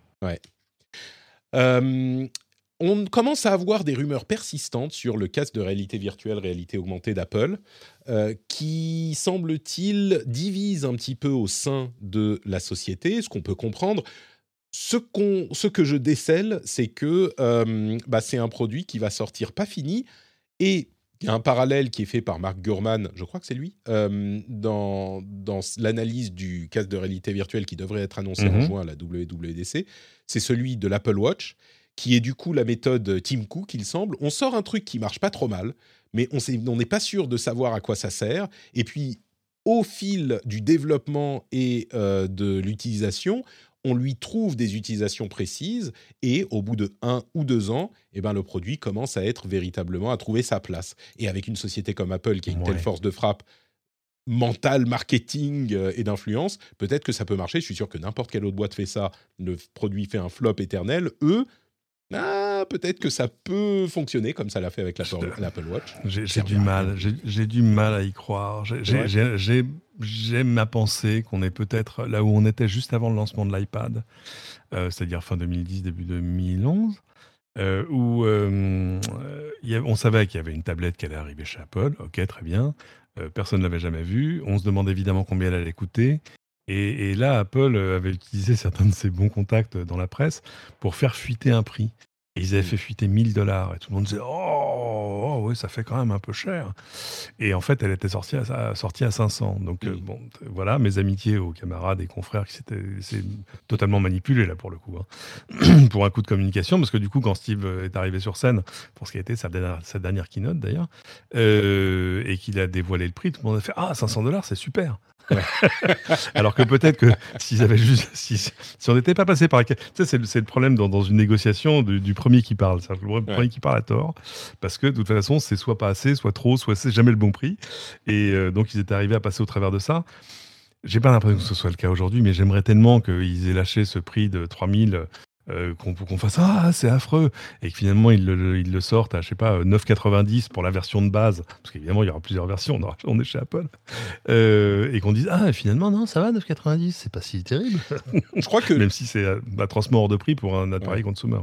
S1: Euh, on commence à avoir des rumeurs persistantes sur le casque de réalité virtuelle, réalité augmentée d'Apple, euh, qui, semble-t-il, divise un petit peu au sein de la société, ce qu'on peut comprendre. Ce, qu'on- ce que je décèle, c'est que euh, bah, c'est un produit qui va sortir pas fini, et il y a un parallèle qui est fait par Mark Gurman, je crois que c'est lui, euh, dans, dans l'analyse du casque de réalité virtuelle qui devrait être annoncé en
S2: Mhm.
S1: juin à la WWDC. C'est celui de l'Apple Watch, qui est du coup la méthode Tim Cook, il semble. On sort un truc qui marche pas trop mal, mais on n'est pas sûr de savoir à quoi ça sert. Et puis, au fil du développement et euh, de l'utilisation, on lui trouve des utilisations précises et au bout de un ou deux ans, eh ben, le produit commence à être véritablement à trouver sa place. Et avec une société comme Apple qui a une telle force de frappe mentale, marketing euh, et d'influence, peut-être que ça peut marcher. Je suis sûr que n'importe quelle autre boîte fait ça, le produit fait un flop éternel. Eux, ah, peut-être que ça peut fonctionner comme ça l'a fait avec l'Apple Watch.
S2: J'ai du mal, j'ai du mal à y croire. J'aime à penser qu'on est peut-être là où on était juste avant le lancement de l'iPad, euh, c'est-à-dire fin 2010, début 2011, euh, où euh, y on savait qu'il y avait une tablette qui allait arriver chez Apple. Ok, très bien. Personne ne l'avait jamais vue. On se demandait évidemment combien elle allait coûter. Et, et là, Apple euh, avait utilisé [laughs] certains de ses bons contacts dans la presse pour faire fuiter un prix. Et ils avaient fait fuiter 1000 dollars. Et tout le monde disait Oh, oh, oui, ça fait quand même un peu cher. Et en fait, elle était sortie à, sortie à 500. Donc, euh,
S1: Mm.
S2: bon, voilà, mes amitiés aux camarades et confrères qui s'étaient totalement manipulés, là, pour le coup, hein, [clears throat] pour un coup de communication. Parce que du coup, quand Steve euh, est arrivé sur scène, pour ce qui a été sa dernière, sa dernière keynote d'ailleurs, euh, et qu'il a dévoilé le prix, tout le monde a fait Ah, 500 dollars, c'est super. [laughs] Alors que peut-être que s'ils avaient juste, si, si on n'était pas passé par, tu sais, c'est le, problème dans, dans une négociation du, du premier qui parle, c'est le premier qui parle à tort, parce que de toute façon c'est soit pas assez, soit trop, soit c'est jamais le bon prix, et euh, donc ils étaient arrivés à passer au travers de ça. J'ai pas l'impression que ce soit le cas aujourd'hui, mais j'aimerais tellement qu'ils aient lâché ce prix de 3000 euh, qu'on fasse ah c'est affreux. Et que finalement ils le, ils le sortent à je sais pas 9,90 pour la version de base. Parce qu'évidemment il y aura plusieurs versions. On, [laughs] est chez Apple. Euh, et qu'on dise ah finalement non ça va 9,90 c'est pas si terrible.
S1: Je crois que [laughs]
S2: même si c'est euh, atrocement hors de prix pour un appareil consumer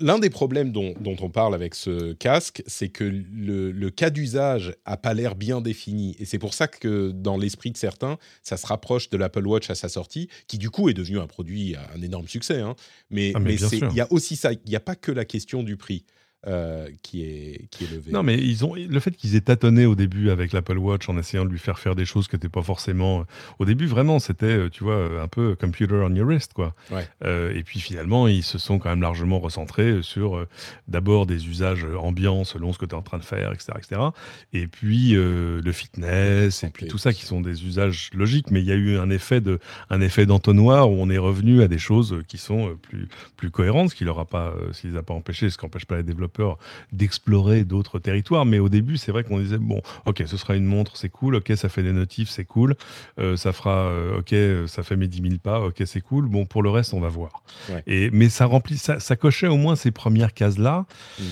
S1: L'un des problèmes dont, dont on parle avec ce casque, c'est que le, le cas d'usage a pas l'air bien défini. Et c'est pour ça que, dans l'esprit de certains, ça se rapproche de l'Apple Watch à sa sortie, qui du coup est devenu un produit, un énorme succès. hein. Mais
S2: Ah, mais
S1: mais il y a aussi ça, il n'y a pas que la question du prix euh, qui, est, qui est levée.
S2: Non, mais ils ont le fait qu'ils aient tâtonné au début avec l'Apple Watch en essayant de lui faire faire des choses qui n'étaient pas forcément. Au début, vraiment, c'était, euh, tu vois, euh, un peu computer on your wrist, quoi.
S1: Ouais.
S2: Euh, et puis finalement, ils se sont quand même largement recentrés sur euh, d'abord des usages ambiants selon ce que tu es en train de faire, etc., etc. Et puis euh, le fitness, et puis tout ça qui sont des usages logiques. Mais il y a eu un effet de, un effet d'entonnoir où on est revenu à des choses qui sont euh, plus, plus cohérentes, ce qui leur a pas, euh, ce qui les a pas empêchés, ce qui n'empêche pas les développeurs d'explorer d'autres territoires. Mais au début, c'est vrai qu'on disait bon, ok, ce sera une montre, c'est cool. Ok, ça fait des notifs, c'est cool. Euh, ça fera, euh, ok, ça fait mes 10 000 pas. Ok, c'est cool. Bon, pour le reste, on va voir.
S1: Ouais.
S2: Et mais ça remplit, ça, ça cochait au moins ces premières cases là.
S1: Mm.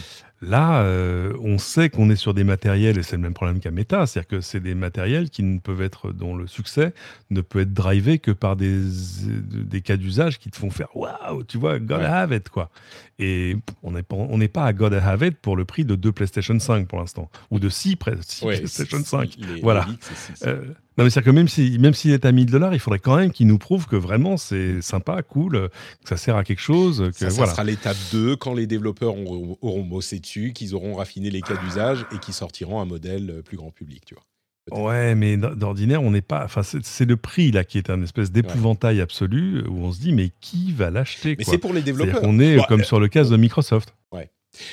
S2: Là, euh, on sait qu'on est sur des matériels, et c'est le même problème qu'à Meta, c'est-à-dire que c'est des matériels qui ne peuvent être, dont le succès ne peut être drivé que par des, des cas d'usage qui te font faire waouh, tu vois, gotta
S1: Ouais.
S2: have it, quoi. Et on n'est pas, on pas à gotta have it pour le prix de deux PlayStation 5 pour l'instant, ou de 6
S1: Ouais,
S2: PlayStation
S1: c'est-
S2: 5.
S1: les- les
S2: Voilà.
S1: leaks, six.
S2: Euh, non, mais c'est-à-dire que même s'il même s'il est à 1000 dollars, il faudrait quand même qu'il nous prouve que vraiment c'est sympa, cool, euh, que ça sert à quelque chose. Que,
S1: Ça, ça
S2: voilà.
S1: sera l'étape 2 quand les développeurs auront, auront bossé dessus, qu'ils auront raffiné les cas d'usage et qu'ils sortiront un modèle euh, plus grand public, tu vois.
S2: Ouais, mais d'ordinaire, on n'est pas. Enfin, c'est le prix là qui est un espèce d'épouvantail absolu où on se dit mais qui va l'acheter
S1: Mais c'est pour les développeurs.
S2: qu'on est
S1: Bon,
S2: comme
S1: euh,
S2: sur le cas de Microsoft.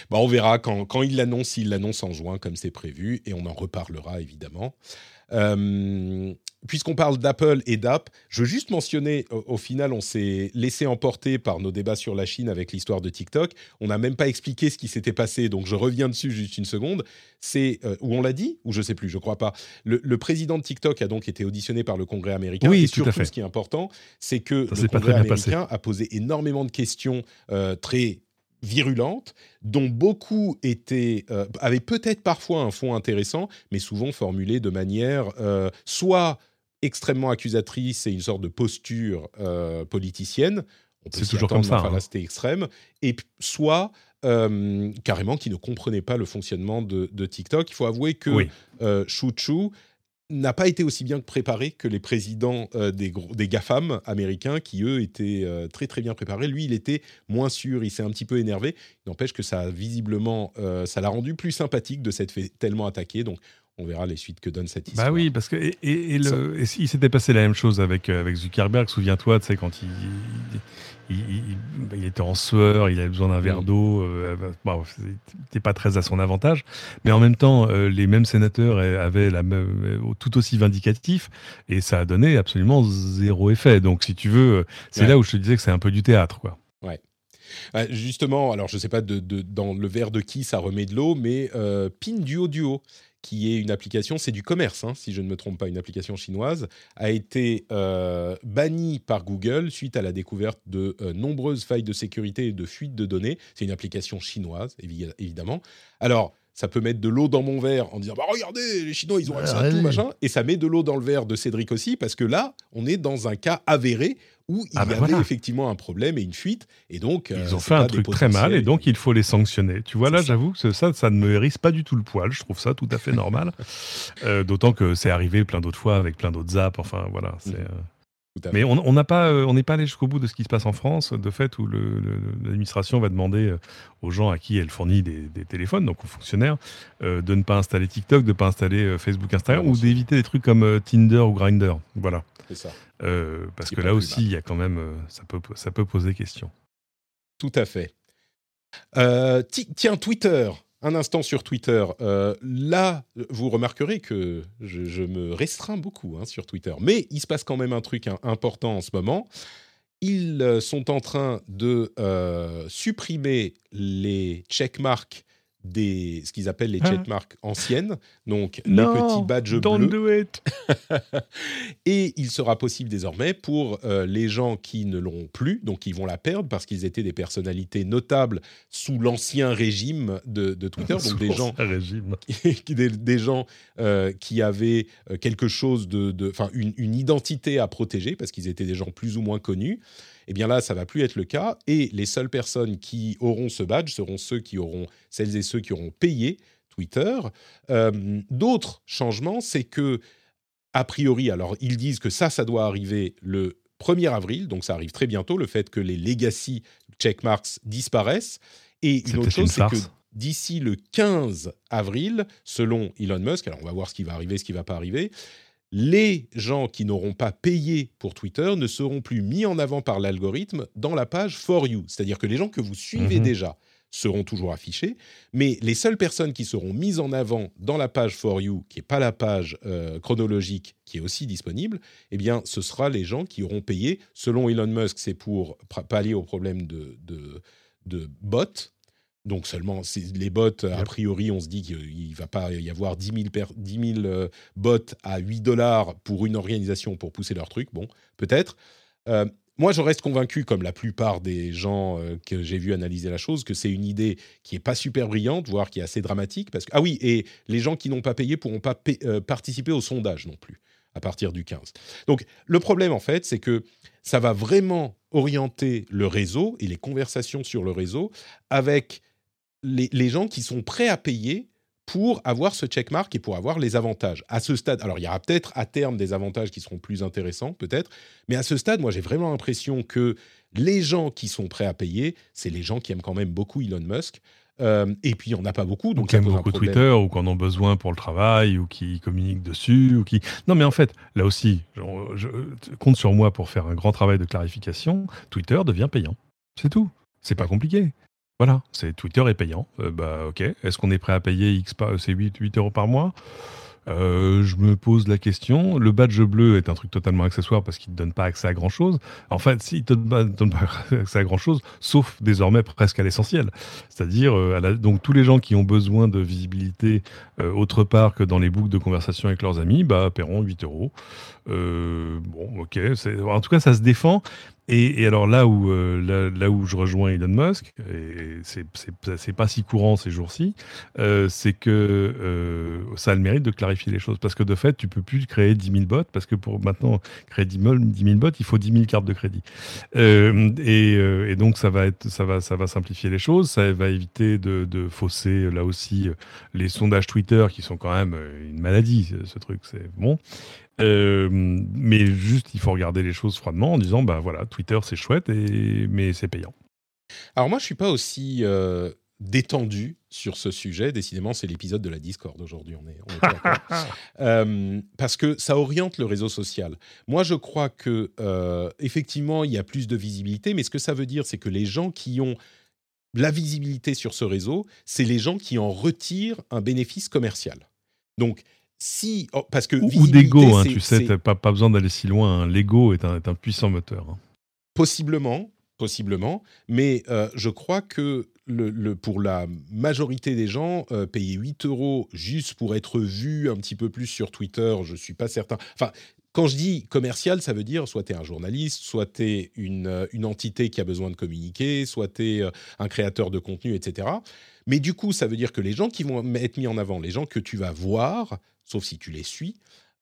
S1: Bah, on verra quand, quand il l'annonce, il l'annonce en juin comme c'est prévu, et on en reparlera évidemment. Euh, puisqu'on parle d'Apple et d'App, je veux juste mentionner, au, final, on s'est laissé emporter par nos débats sur la Chine avec l'histoire de TikTok. On n'a même pas expliqué ce qui s'était passé, donc je reviens dessus juste une seconde. C'est euh, où on l'a dit ou je sais plus, je crois pas. Le, président de TikTok a donc été auditionné par le Congrès américain.
S2: Oui,
S1: et
S2: tout à fait.
S1: ce qui est important, c'est que le Congrès américain a posé énormément de questions euh, très virulentes, dont beaucoup étaient, euh, avaient peut-être parfois un fond intéressant, mais souvent formulées de manière soit extrêmement accusatrice et une sorte de posture euh, politicienne.
S2: C'est toujours comme ça.
S1: Enfin, hein. c'était extrême. Et soit euh, carrément qui ne comprenait pas le fonctionnement de, TikTok. Il faut avouer que oui. Euh, n'a pas été aussi bien préparé que les présidents des, des GAFAM américains qui, eux, étaient très très bien préparés. Lui, il était moins sûr, il s'est un petit peu énervé. N'empêche que ça visiblement, ça l'a rendu plus sympathique de s'être fait tellement attaquer. Donc, on verra les suites que donne cette histoire.
S2: Bah oui, parce que et, et, le, et il s'était passé la même chose avec euh, avec Zuckerberg. Souviens-toi, tu sais quand il il, il, était en sueur, il avait besoin d'un verre d'eau. Euh, bon, c'était pas très à son avantage, mais en même temps, euh, les mêmes sénateurs avaient la même, tout aussi vindicatif, et ça a donné absolument zéro effet. Donc, si tu veux, c'est là où je te disais que c'est un peu du théâtre, quoi.
S1: Ouais. justement, alors je sais pas de, dans le verre de qui ça remet de l'eau, mais Pin Duo Duo, qui est une application, c'est du commerce, hein, si je ne me trompe pas, une application chinoise, a été euh, bannie par Google suite à la découverte de euh, nombreuses failles de sécurité et de fuites de données. C'est une application chinoise, évidemment. Alors, ça peut mettre de l'eau dans mon verre en disant bah regardez les Chinois ils ont accès à tout machin. Et ça met de l'eau dans le verre de Cédric aussi parce que là on est dans un cas avéré où il ah y bah avait effectivement un problème et une fuite. Et donc
S2: ils euh, ont fait un truc très mal et donc il faut les sanctionner. Tu vois là j'avoue que ça ça ne me hérisse pas du tout le poil. Je trouve ça tout à fait normal. [laughs] Euh, d'autant que c'est arrivé plein d'autres fois avec plein d'autres apps enfin voilà c'est mm. euh, mais on n'a pas, euh, on n'est pas allé jusqu'au bout de ce qui se passe en France, de fait où l'administration va demander euh, aux gens à qui elle fournit des, téléphones, donc aux fonctionnaires, euh, de ne pas installer TikTok, de ne pas installer Facebook, Instagram, ou d'éviter des trucs comme Tinder ou Grinder. Voilà.
S1: C'est ça.
S2: parce que là aussi, il y a quand même, ça peut, ça peut poser question.
S1: Tout à fait. tiens, Twitter un instant sur Twitter. Euh, là, vous remarquerez que je, me restreins beaucoup hein, sur Twitter, mais il se passe quand même un truc important en ce moment. Ils euh, sont en train de euh, supprimer les checkmarks des, ce qu'ils appellent les ah. checkmarks anciennes, donc les petits badges
S2: don't
S1: bleus.
S2: Do it. [laughs]
S1: et il sera possible désormais pour euh, les gens qui ne l'ont plus, donc qui vont la perdre parce qu'ils étaient des personnalités notables sous l'ancien régime de, Twitter, donc [laughs] des gens, [laughs] des, des, gens euh, qui avaient euh, quelque chose de, enfin une, une identité à protéger parce qu'ils étaient des gens plus ou moins connus. Eh bien là, ça va plus être le cas. Et les seules personnes qui auront ce badge seront ceux qui auront, celles et ceux qui auront payé Twitter. Euh, d'autres changements, c'est que, a priori, alors ils disent que ça, ça doit arriver le 1er avril, donc ça arrive très bientôt, le fait que les legacy checkmarks disparaissent. Et une autre chose, c'est que d'ici le 15 avril, selon Elon Musk, alors on va voir ce qui va arriver, ce qui ne va pas arriver, les gens qui n'auront pas payé pour Twitter ne seront plus mis en avant par l'algorithme dans la page For You. C'est-à-dire que les gens que vous suivez mhm. déjà seront toujours affichés, mais les seules personnes qui seront mises en avant dans la page For You, qui n'est pas la page euh, chronologique qui est aussi disponible, eh bien, ce sera les gens qui auront payé. Selon Elon Musk, c'est pour pallier au problème de, de, de bots, donc seulement les bots, a priori, on se dit qu'il ne va pas y avoir 10 000, euh, bots à 8 dollars pour une organisation pour pousser leur truc. Bon, peut-être. Euh, moi, je reste convaincu, comme la plupart des gens euh, que j'ai vu analyser la chose, que c'est une idée qui est pas super brillante, voire qui est assez dramatique. Parce que ah oui, et les gens qui n'ont pas payé pourront pas participer au sondage non plus à partir du 15. Donc le problème en fait, c'est que ça va vraiment orienter le réseau et les conversations sur le réseau avec les, gens qui sont prêts à payer pour avoir ce checkmark et pour avoir les avantages. À ce stade, alors il y aura peut-être à terme des avantages qui seront plus intéressants, peut-être, mais à ce stade, moi j'ai vraiment l'impression que les gens qui sont prêts à payer, c'est les gens qui aiment quand même beaucoup Elon Musk. Euh, et puis, il n'y en a pas beaucoup. Donc,
S2: qui aiment beaucoup Twitter ou qui en ont besoin pour le travail ou qui communiquent dessus. ou qui. Non, mais en fait, là aussi, je compte sur moi pour faire un grand travail de clarification. Twitter devient payant. C'est tout. C'est pas compliqué. Voilà, c'est Twitter est payant. Euh, bah ok. Est-ce qu'on est prêt à payer X c'est 8, 8 euros par mois? Euh, je me pose la question. Le badge bleu est un truc totalement accessoire parce qu'il ne donne pas accès à grand chose. En fait, s'il ne donne pas [laughs] accès à grand chose, sauf désormais presque à l'essentiel. C'est-à-dire, euh, donc tous les gens qui ont besoin de visibilité euh, autre part que dans les boucles de conversation avec leurs amis, bah, paieront 8 euros. Bon, ok. En tout cas, ça se défend. Et, alors là où, euh, là, où je rejoins Elon Musk, et c'est pas si courant ces jours-ci, euh, c'est que euh, ça a le mérite de clarifier les choses. Parce que de fait, tu peux plus créer 10 000 bots, parce que pour maintenant créer 10 000, 10 bots, il faut 10 000 cartes de crédit. Et, donc ça va, être, ça, va, ça va simplifier les choses, ça va éviter de, de fausser là aussi les sondages Twitter qui sont quand même une maladie, ce truc, c'est bon. Euh, mais juste, il faut regarder les choses froidement en disant, bah voilà, Twitter c'est chouette, et, mais c'est payant.
S1: Alors moi, je suis pas aussi euh, détendu sur ce sujet. Décidément, c'est l'épisode de la Discord aujourd'hui. On est, [laughs] euh, parce que ça oriente le réseau social. Moi, je crois que effectivement, il y a plus de visibilité, mais ce que ça veut dire, c'est que les gens qui ont la visibilité sur ce réseau, c'est les gens qui en retirent un bénéfice commercial. Donc, si, oh, parce que
S2: ou, d'ego, hein, tu sais, pas, pas besoin d'aller si loin. Hein. L'ego est un, est un, puissant moteur. Hein.
S1: Possiblement, possiblement, mais euh, je crois que le, pour la majorité des gens, euh, payer 8 euros juste pour être vu un petit peu plus sur Twitter, je suis pas certain. Enfin, quand je dis commercial, ça veut dire soit tu es un journaliste, soit tu es une, euh, une, entité qui a besoin de communiquer, soit tu es un créateur de contenu, etc. Mais du coup, ça veut dire que les gens qui vont être mis en avant, les gens que tu vas voir, sauf si tu les suis,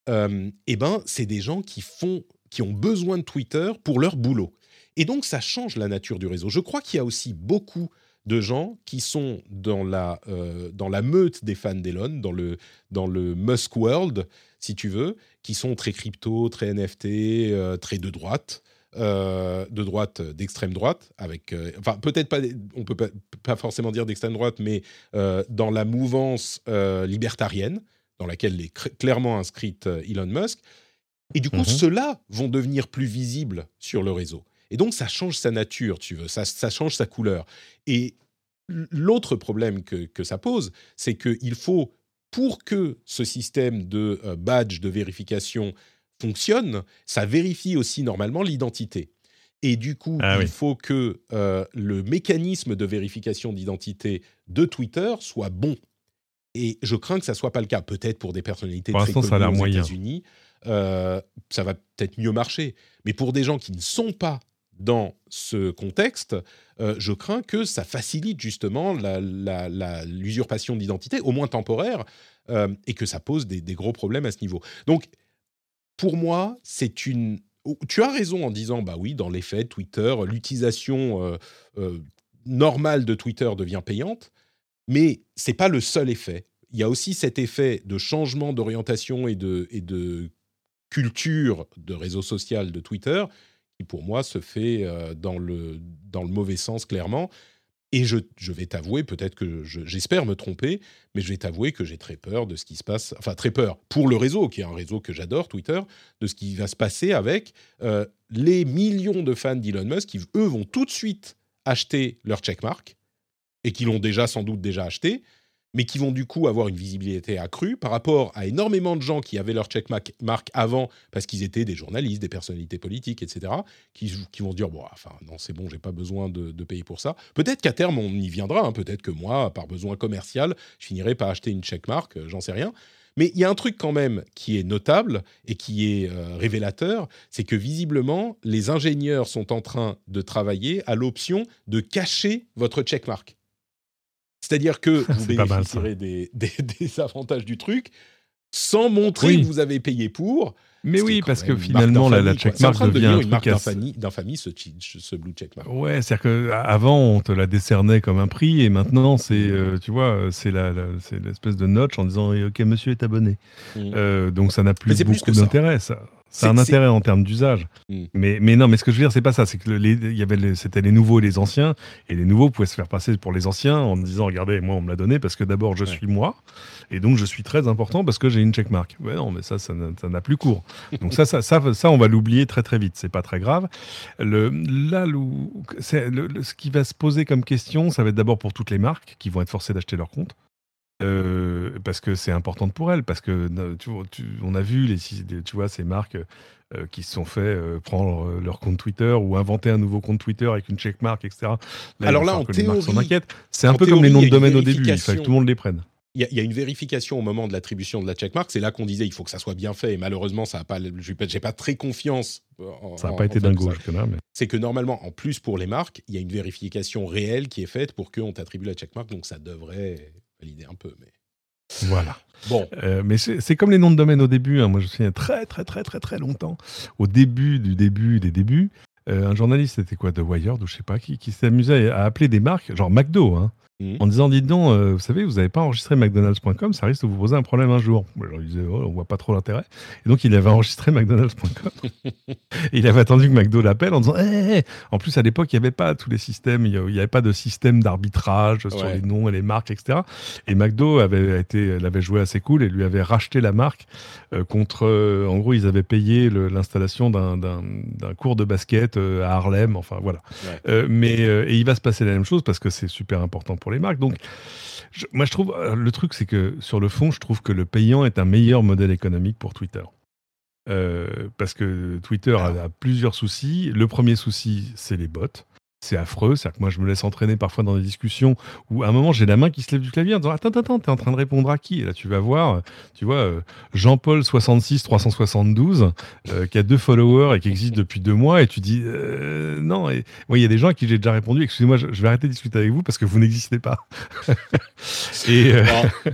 S1: euh, eh ben, c'est des gens qui, font, qui ont besoin de Twitter pour leur boulot. Et donc, ça change la nature du réseau. Je crois qu'il y a aussi beaucoup de gens qui sont dans la, euh, dans la meute des fans d'Elon, dans le, dans le Musk World, si tu veux, qui sont très crypto, très NFT, euh, très de droite. de droite, d'extrême droite, avec, enfin peut-être pas, on peut pas forcément dire d'extrême droite, mais dans la mouvance libertarienne, dans laquelle est clairement inscrite euh, Elon Musk. Et du coup, mhm. ceux-là vont devenir plus visibles sur le réseau. Et donc, ça change sa nature, tu veux, ça, ça change sa couleur. Et l'autre problème que, que, ça pose, c'est qu'il faut, pour que ce système de euh, badge de vérification fonctionne, ça vérifie aussi normalement l'identité. Et du coup, ah il faut que euh, le mécanisme de vérification d'identité de Twitter soit bon. Et je crains que ça soit pas le cas. Peut-être pour des personnalités très connues aux États-Unis, euh, ça va peut-être mieux marcher. Mais pour des gens qui ne sont pas dans ce contexte, euh, je crains que ça facilite justement l'usurpation d'identité, au moins temporaire, euh, et que ça pose des, gros problèmes à ce niveau. Donc, pour moi, c'est une. Tu as raison en disant, bah oui, dans les faits, Twitter, l'utilisation normale de Twitter devient payante. Mais c'est pas le seul effet. Il y a aussi cet effet de changement d'orientation et de, culture de réseau social de Twitter qui, pour moi, se fait euh, dans, le, mauvais sens, clairement. Et je, je vais t'avouer, peut-être que j'espère me tromper, mais je vais t'avouer que j'ai très peur de ce qui se passe, enfin très peur pour le réseau, qui est un réseau que j'adore, Twitter, de ce qui va se passer avec euh, les millions de fans d'Elon Musk qui, eux, vont tout de suite acheter leur checkmark et qui l'ont déjà sans doute déjà acheté, mais qui vont du coup avoir une visibilité accrue par rapport à énormément de gens qui avaient leur checkmark avant parce qu'ils étaient des journalistes, des personnalités politiques, etc., qui, vont se dire, bon, enfin, non, c'est bon, j'ai pas besoin de, payer pour ça. Peut-être qu'à terme, on y viendra, hein. peut-être que moi, par besoin commercial, je finirai par acheter une checkmark, euh, j'en sais rien. Mais il y a un truc quand même qui est notable et qui est euh, révélateur, c'est que visiblement, les ingénieurs sont en train de travailler à l'option de cacher votre checkmark. C'est-à-dire que vous bénéficierez des, [laughs] des, avantages du truc sans montrer que vous avez payé pour.
S2: Mais oui, parce que finalement, la, la checkmark devient un
S1: une marque d'infamie, ce, ce, blue checkmark.
S2: Ouais, c'est-à-dire qu'avant, on te la décernait comme un prix, et maintenant, c'est, euh, tu vois, c'est l'espèce de notch en disant, eh, OK, monsieur est abonné. Mmh. Euh, donc, ça n'a plus beaucoup d'intérêt, ça. C'est un intérêt en termes d'usage. Mm. Mais, mais non, mais ce que je veux dire, c'est pas ça. C'est que les, y avait c'était les nouveaux et les anciens. Et les nouveaux pouvaient se faire passer pour les anciens en disant Regardez, moi, on me l'a donné parce que d'abord, je suis moi. Et donc, je suis très important parce que j'ai une checkmark. Ouais, non, mais ça, ça n'a plus cours. Donc, ça, ça, ça, ça, on va l'oublier très, très vite. C'est pas très grave. Le, là, le, ce qui va se poser comme question, ça va être d'abord pour toutes les marques qui vont être forcées d'acheter leur compte. Euh, parce que c'est important pour elles, parce que tu, tu, on a vu les, tu vois, ces marques euh, qui se sont fait euh, prendre leur compte Twitter ou inventer un nouveau compte Twitter avec une checkmark, etc.
S1: Alors là, en théorie,
S2: c'est un peu comme les noms de domaine au début, il faut que tout le monde les prenne
S1: il y, a une vérification au moment de l'attribution de la checkmark. C'est là qu'on disait il faut que ça soit bien fait. Et malheureusement, ça a pas. J'ai pas, très confiance.
S2: ça n'a pas été d'un gauche
S1: là. C'est que normalement, en plus pour les marques, il y a une vérification réelle qui est faite pour qu'on t'attribue la checkmark. Donc ça devrait valider un peu. Mais
S2: voilà. Bon. Euh, mais c'est comme les noms de domaine au début. Hein. Moi, je me souviens très, très, très, très, très longtemps. Au début du début des débuts, euh, un journaliste, c'était quoi, de Wired ou je sais pas qui, qui s'amusait à appeler des marques, genre McDo, hein, Mhm. en disant dites donc, euh, vous savez, vous n'avez pas enregistré McDonald's.com, ça risque de vous poser un problème un jour. Alors, il disait oh, on voit pas trop l'intérêt. Et donc il avait enregistré McDonald's.com. et [laughs] il avait attendu que McDo l'appelle en disant hé, eh, eh, en plus à l'époque il n'y avait pas tous les systèmes, il n'y avait pas de système d'arbitrage sur les noms et les marques, etc. Et McDo avait été, l'avait joué assez cool et lui avait racheté la marque euh, contre. Euh, en gros, ils avaient payé l'installation d'un cours de basket à Harlem. Enfin voilà. mais et il va se passer la même chose parce que c'est super important pour les marques. Donc, moi, je trouve, euh, le truc, c'est que sur le fond, je trouve que le payant est un meilleur modèle économique pour Twitter. Euh, parce que Twitter a, plusieurs soucis. Le premier souci, c'est les bots c'est affreux. C'est-à-dire que moi, je me laisse entraîner parfois dans des discussions où, à un moment, j'ai la main qui se lève du clavier en disant Attends, attends, t'es en train de répondre à qui? Et là, tu vas voir, tu vois, euh, Jean-Paul 66 372, euh, qui a deux followers et qui existe depuis deux mois, et tu dis euh, Non. Et moi, il y a des gens à qui j'ai déjà répondu Excusez-moi, je, vais arrêter de discuter avec vous parce que vous n'existez pas. [laughs]
S1: et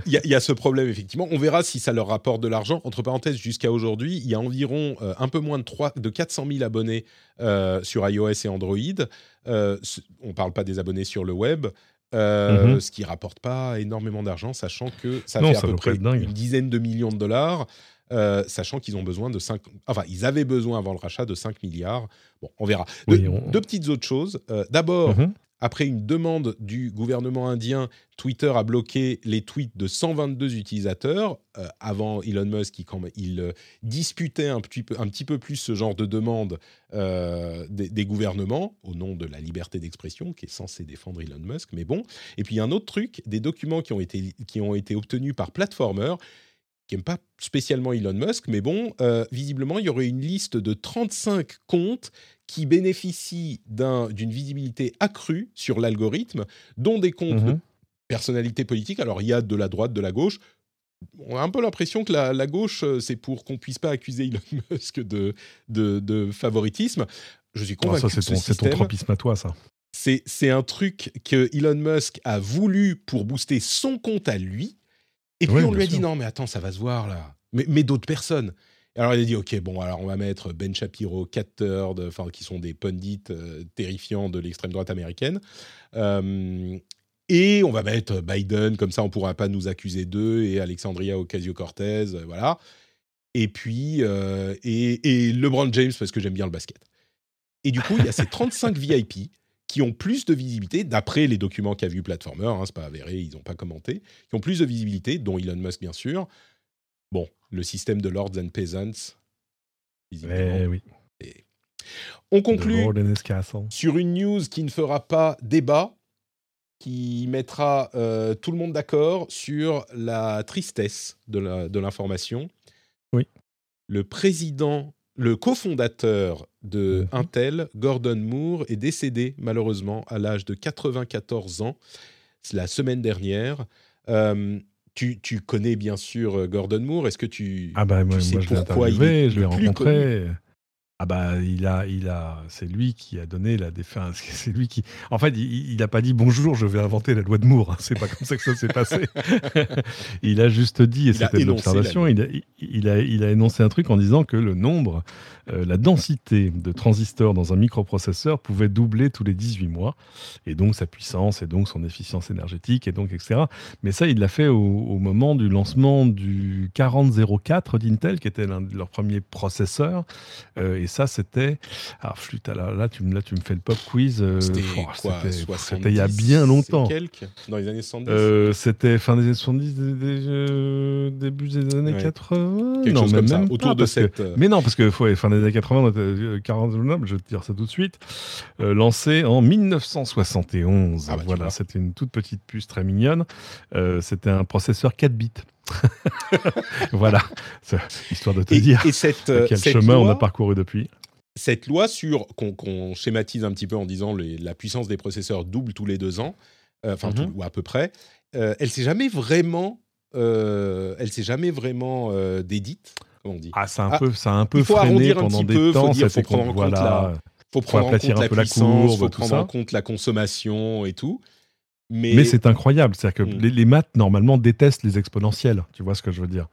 S1: il y, a ce problème, effectivement. On verra si ça leur rapporte de l'argent. Entre parenthèses, jusqu'à aujourd'hui, il y a environ un peu moins de, 3, de 400 000 abonnés sur iOS et Android. Euh, on ne parle pas des abonnés sur le web. Euh, mhm. ce qui rapporte pas énormément d'argent, sachant que ça fait à peu près une dizaine de millions de dollars, euh, sachant qu'ils ont besoin de 5... Enfin, ils avaient besoin avant le rachat de 5 milliards. Bon, on verra. Deux petites autres choses. D'abord, mhm. Après une demande du gouvernement indien, Twitter a bloqué les tweets de 122 utilisateurs. Euh, avant Elon Musk, il, euh, disputait un petit, peu, un petit, peu, plus ce genre de demande euh, des, gouvernements au nom de la liberté d'expression qui est censée défendre Elon Musk. Mais bon. Et puis il y a un autre truc, des documents qui ont été, qui ont été obtenus par Platformer qui n'aime pas spécialement Elon Musk, mais bon, visiblement, il y aurait une liste de 35 comptes qui bénéficient d'une visibilité accrue sur l'algorithme, dont des comptes de mhm. personnalités politiques. Alors, il y a de la droite, de la gauche. On a un peu l'impression que la, gauche, euh, c'est pour qu'on puisse pas accuser Elon [laughs] Musk de, de, favoritisme. Je suis ah, convaincu.
S2: ça, c'est ton, tropisme à toi, ça.
S1: C'est un truc que Elon Musk a voulu pour booster son compte à lui. Et puis on lui a dit non, mais attends, ça va se voir là. Mais, mais d'autres personnes. Alors il a dit ok bon alors on va mettre Ben Shapiro, Cat Turd, enfin qui sont des pundits euh, terrifiants de l'extrême droite américaine. Euh, et on va mettre Biden, comme ça on pourra pas nous accuser d'eux, et Alexandria Ocasio-Cortez, euh, voilà. Et puis, et, LeBron James, parce que j'aime bien le basket. Et du coup, il y a ces [laughs] 35 VIP qui ont plus de visibilité, d'après les documents qu'a vu Platformer, hein, c'est pas avéré, ils n'ont pas commenté, qui ont plus de visibilité, dont Elon Musk bien sûr, Bon, le système de Lords and Peasants.
S2: Eh oui.
S1: On conclut sur une news qui ne fera pas débat, qui mettra euh, tout le monde d'accord sur la tristesse de l'information.
S2: oui.
S1: Le président, le cofondateur de mhm. Intel, Gordon Moore, est décédé malheureusement à l'âge de 94 ans la semaine dernière. Euh, tu, tu, connais bien sûr euh, Gordon Moore. Est-ce que tu,
S2: ah bah, moi,
S1: sais
S2: moi, je
S1: pourquoi il
S2: est je l'ai rencontré. Ah bah il a, il a, c'est lui qui a donné la défense. [laughs] C'est lui qui, en fait, il n'a pas dit bonjour, je vais inventer la loi de Moore. Hein. C'est pas comme ça que ça s'est passé. [laughs] il a juste dit, et c'était l'observation, il a, il, a, il a énoncé un truc en disant que le nombre, euh, la densité de transistors dans un microprocesseur pouvait doubler tous les 18 mois, et donc sa puissance, et donc son efficience énergétique, et donc etc. Mais ça, il l'a fait au, moment du lancement du 4004 d'Intel, qui était l'un de leurs premiers processeurs. Euh, Et ça, c'était. Alors, flûte, là, là, tu, me- là, tu me fais le pop quiz. euh,
S1: C'était quoi
S2: c'était-
S1: 70
S2: C'était il y a bien longtemps.
S1: quelques? Dans les années 70
S2: Euh, c'était fin des années 70, dé- dé- euh, début des années
S1: Ouais.
S2: 80.
S1: Quelque
S2: non,
S1: chose
S2: même,
S1: comme ça,
S2: même
S1: autour
S2: pas,
S1: de
S2: que-
S1: cette,
S2: Mais non, parce que ouais, fin des années 80, on était, euh, 40, non, je vais te dire ça tout de suite. Euh, lancé en 1971.
S1: Ah bah,
S2: voilà, c'était une toute petite puce très mignonne. Euh, c'était un processeur 4 bits. [laughs] voilà, histoire de te
S1: Et,
S2: dire
S1: et cette, euh,
S2: quel
S1: cette
S2: chemin on a parcouru depuis.
S1: cette loi sur qu'on schématise un petit peu en disant les- la puissance des processeurs double tous les deux ans, euh, enfin
S2: Mhm.
S1: ou à peu près, euh, elle s'est jamais vraiment, euh, elle s'est jamais vraiment euh, dédite, on dit.
S2: Ah, ça a un
S1: Ah,
S2: peu, ça a un peu
S1: faut
S2: freiné pendant des
S1: peu, faut
S2: temps.
S1: dire,
S2: c'était
S1: faut prendre en compte
S2: voilà.
S1: faut prendre en compte
S2: un
S1: la
S2: peu la
S1: puissance,
S2: courbe,
S1: faut
S2: tout
S1: prendre
S2: ça.
S1: en compte la consommation et tout. Mais,
S2: Mais c'est incroyable, c'est-à-dire que
S1: Mm.
S2: les, les maths normalement détestent les exponentielles. Tu vois ce que je veux dire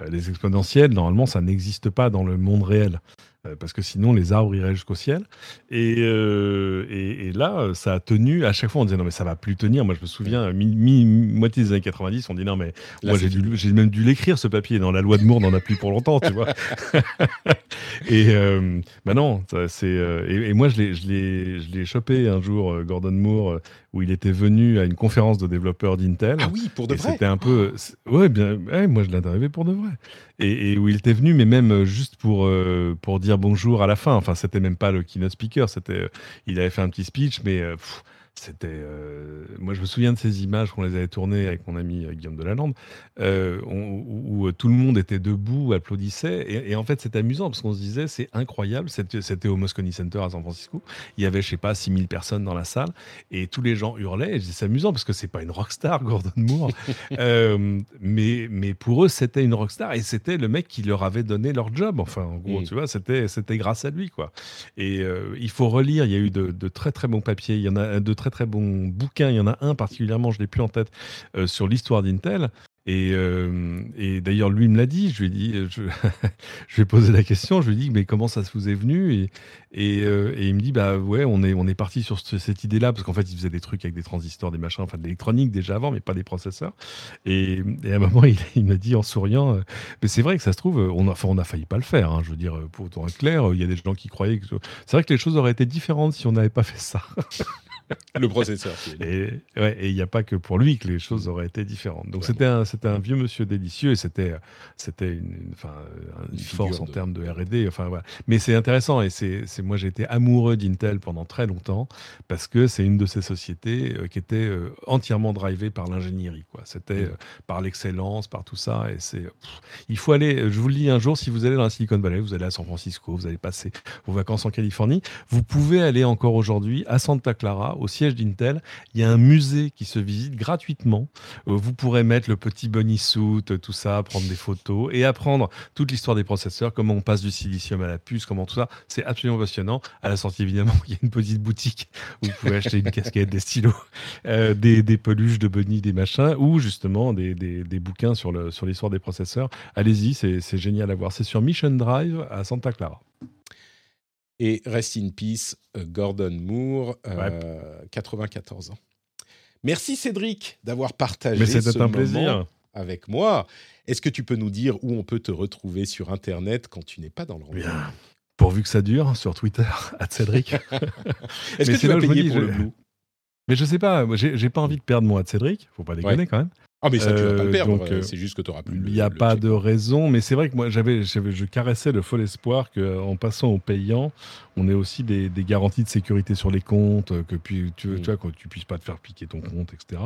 S2: Euh, Les exponentielles, normalement, ça n'existe pas dans le monde réel. Euh, parce que sinon, les arbres iraient jusqu'au ciel. Et, euh, et, et là, euh, ça a tenu. À chaque fois, on disait non, mais ça va plus tenir. Moi, je me souviens, mi, mi- moitié des années 90, on dit non, mais
S1: Là,
S2: moi, j'ai même dû l'écrire, ce papier. Dans la loi de Moore, on n'en a plus pour longtemps, tu vois. [laughs] et euh, bah non, c'est. euh, et, et moi, je l'ai- je l'ai je l'ai chopé un jour, Gordon Moore, où il était venu à une conférence de développeurs d'Intel.
S1: ah oui, pour de vrai.
S2: C'était un peu. c'est- Ouais, bien. ouais, moi, je l'ai interviewé pour de vrai. Et, et où il était venu, mais même euh, juste pour, euh, pour dire bonjour à la fin. Enfin, c'était même pas le keynote speaker. C'était, euh, il avait fait un petit speech, mais pff, c'était. euh, moi, je me souviens de ces images qu'on les avait tournées avec mon ami euh, Guillaume Delalande, euh, où, où, euh, tout le monde était debout, applaudissait. Et, et en fait, c'était amusant parce qu'on se disait, c'est incroyable. C'était, au Moscone Center à San Francisco. Il y avait, je sais pas, 6000 personnes dans la salle et tous les gens hurlaient. Et c'est amusant parce que c'est pas une rockstar, [laughs] Gordon Moore. [laughs] Euh, mais, mais pour eux, c'était une rockstar et c'était le mec qui leur avait donné leur job. Enfin, en gros,
S1: Mm.
S2: tu vois, c'était, c'était grâce à lui, quoi. Et il faut relire. Il y a eu de, de très très bons papiers. Il y en a de très très bons bouquins. Il y en a un particulièrement, je l'ai plus en tête, euh, sur l'histoire d'Intel. Et, euh, et d'ailleurs, lui me l'a dit. Je lui ai dit, euh, je, [laughs] lui ai posé la question. Je lui ai dit, mais comment ça vous est venu? Et, il me dit, bah ouais, on est, parti sur ce- cette idée-là parce qu'en fait, il faisait des trucs avec des transistors, des machins, enfin de l'électronique déjà avant, mais pas des processeurs. Et, à un moment, [laughs] il, m'a dit en souriant, mais c'est vrai que ça se trouve, on a, failli pas le faire. hein, je veux dire, pour être clair, il y a des gens qui croyaient que c'est vrai que les choses auraient été différentes si on n'avait pas fait ça. [laughs]
S1: Le processeur.
S2: Et ouais, il n'y a pas que pour lui que les choses auraient été différentes. Donc c'était un, vieux monsieur délicieux et c'était, une, une- enfin, une,
S1: Une
S2: force en termes de R&D. Enfin voilà. Mais c'est intéressant et c'est, moi j'ai été amoureux d'Intel pendant très longtemps parce que c'est une de ces sociétés euh, qui était euh, entièrement drivée par l'ingénierie. C'était
S1: Mm.
S2: euh, par l'excellence, par tout ça. Et c'est, pff, il faut aller. Je vous le dis un jour, si vous allez dans la Silicon Valley, vous allez à San Francisco, vous allez passer vos vacances en Californie, vous pouvez aller encore aujourd'hui à Santa Clara, au siège d'Intel. Il y a un musée qui se visite gratuitement. Euh, Vous pourrez mettre le petit bunny suit, euh, tout ça, prendre des photos et apprendre toute l'histoire des processeurs, comment on passe du silicium à la puce, comment tout ça. C'est absolument passionnant. À la sortie, évidemment, [laughs] il y a une petite boutique où vous pouvez acheter une casquette, des stylos, euh, des, peluches de bunny, des machins, ou justement des, bouquins sur l'histoire des processeurs. Allez-y, c'est génial à voir. C'est sur Mission Drive à Santa Clara.
S1: Et rest in peace, euh, Gordon Moore, euh, 94 ans. Merci Cédric d'avoir partagé
S2: Mais
S1: ce
S2: un
S1: moment
S2: plaisir.
S1: avec moi. Est-ce que tu peux nous dire où on peut te retrouver sur Internet quand tu n'es pas dans le rendez-vous
S2: Bien. Pourvu que ça dure, sur Twitter, [laughs] à Cédric. [laughs]
S1: Est-ce que tu vas payer pour
S2: je-
S1: le Blue?
S2: Mais je sais pas, j'ai pas envie de perdre mon ad Cédric, faut pas déconner
S1: Ouais.
S2: quand même.
S1: Ah mais ça tu vas pas le
S2: Euh,
S1: perdre,
S2: donc,
S1: euh,
S2: euh,
S1: c'est juste que tu auras plus.
S2: Il n'y a
S1: le
S2: pas
S1: check.
S2: de raison, mais c'est vrai que moi j'avais, je caressais le fol espoir qu'en passant au payant, on ait aussi des, des garanties de sécurité sur les comptes, que puis, tu,
S1: Mm.
S2: tu vois, que tu puisses pas te faire piquer ton compte, etc.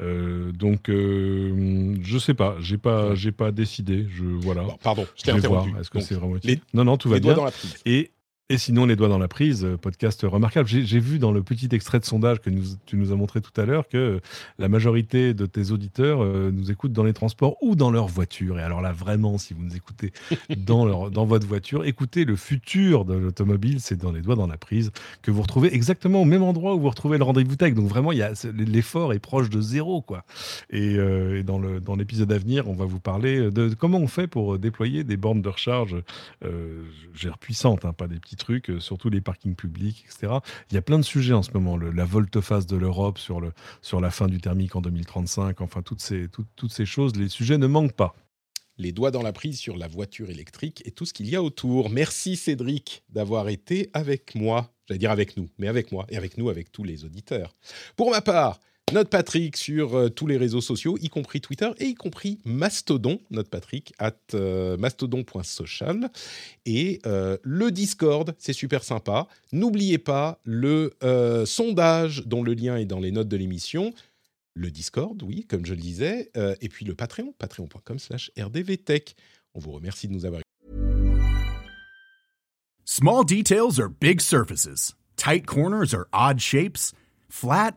S2: Euh, donc euh, je sais pas, j'ai pas, j'ai pas décidé. Je voilà.
S1: Bon, pardon, je t'ai interrompu.
S2: Est-ce que c'est vraiment
S1: les-
S2: Non, non, tout va
S1: les
S2: bien.
S1: dans la.
S2: Et, et sinon, Les Doigts dans la prise, euh, podcast remarquable. J'ai vu dans le petit extrait de sondage que nous- tu nous as montré tout à l'heure que euh, la majorité de tes auditeurs euh, nous écoutent dans les transports ou dans leur voiture. Et alors là, vraiment, si vous nous écoutez [laughs] dans, leur, dans votre voiture, écoutez, le futur de l'automobile, c'est dans Les Doigts dans la prise, que vous retrouvez exactement au même endroit où vous retrouvez le rendez-vous tech. Donc vraiment, l'effort est proche de zéro. quoi. Et, euh, et dans l'épisode à venir, on va vous parler de comment on fait pour déployer des bornes de recharge euh, je gère puissante, hein, pas des petits trucs, euh, surtout les parkings publics, etc. Il y a plein de sujets en ce moment, la volte-face de l'Europe sur, le, sur la fin du thermique en 2035, enfin toutes ces, toutes, toutes ces choses, les sujets ne manquent pas.
S1: les doigts dans la prise sur la voiture électrique et tout ce qu'il y a autour. Merci Cédric d'avoir été avec moi, j'allais dire avec nous, mais avec moi et avec nous, avec tous les auditeurs. Pour ma part, Note Patrick sur euh, tous les réseaux sociaux, y compris Twitter et y compris Mastodon, Note Patrick, at euh, mastodon.social. Et euh, le Discord, c'est super sympa. N'oubliez pas le sondage dont le lien est dans les notes de l'émission. Le Discord, oui, comme je le disais. et puis le Patreon, patreon.com slash rdvtech. On vous remercie de nous avoir
S6: Small details are big surfaces. Tight corners are odd shapes. Flat,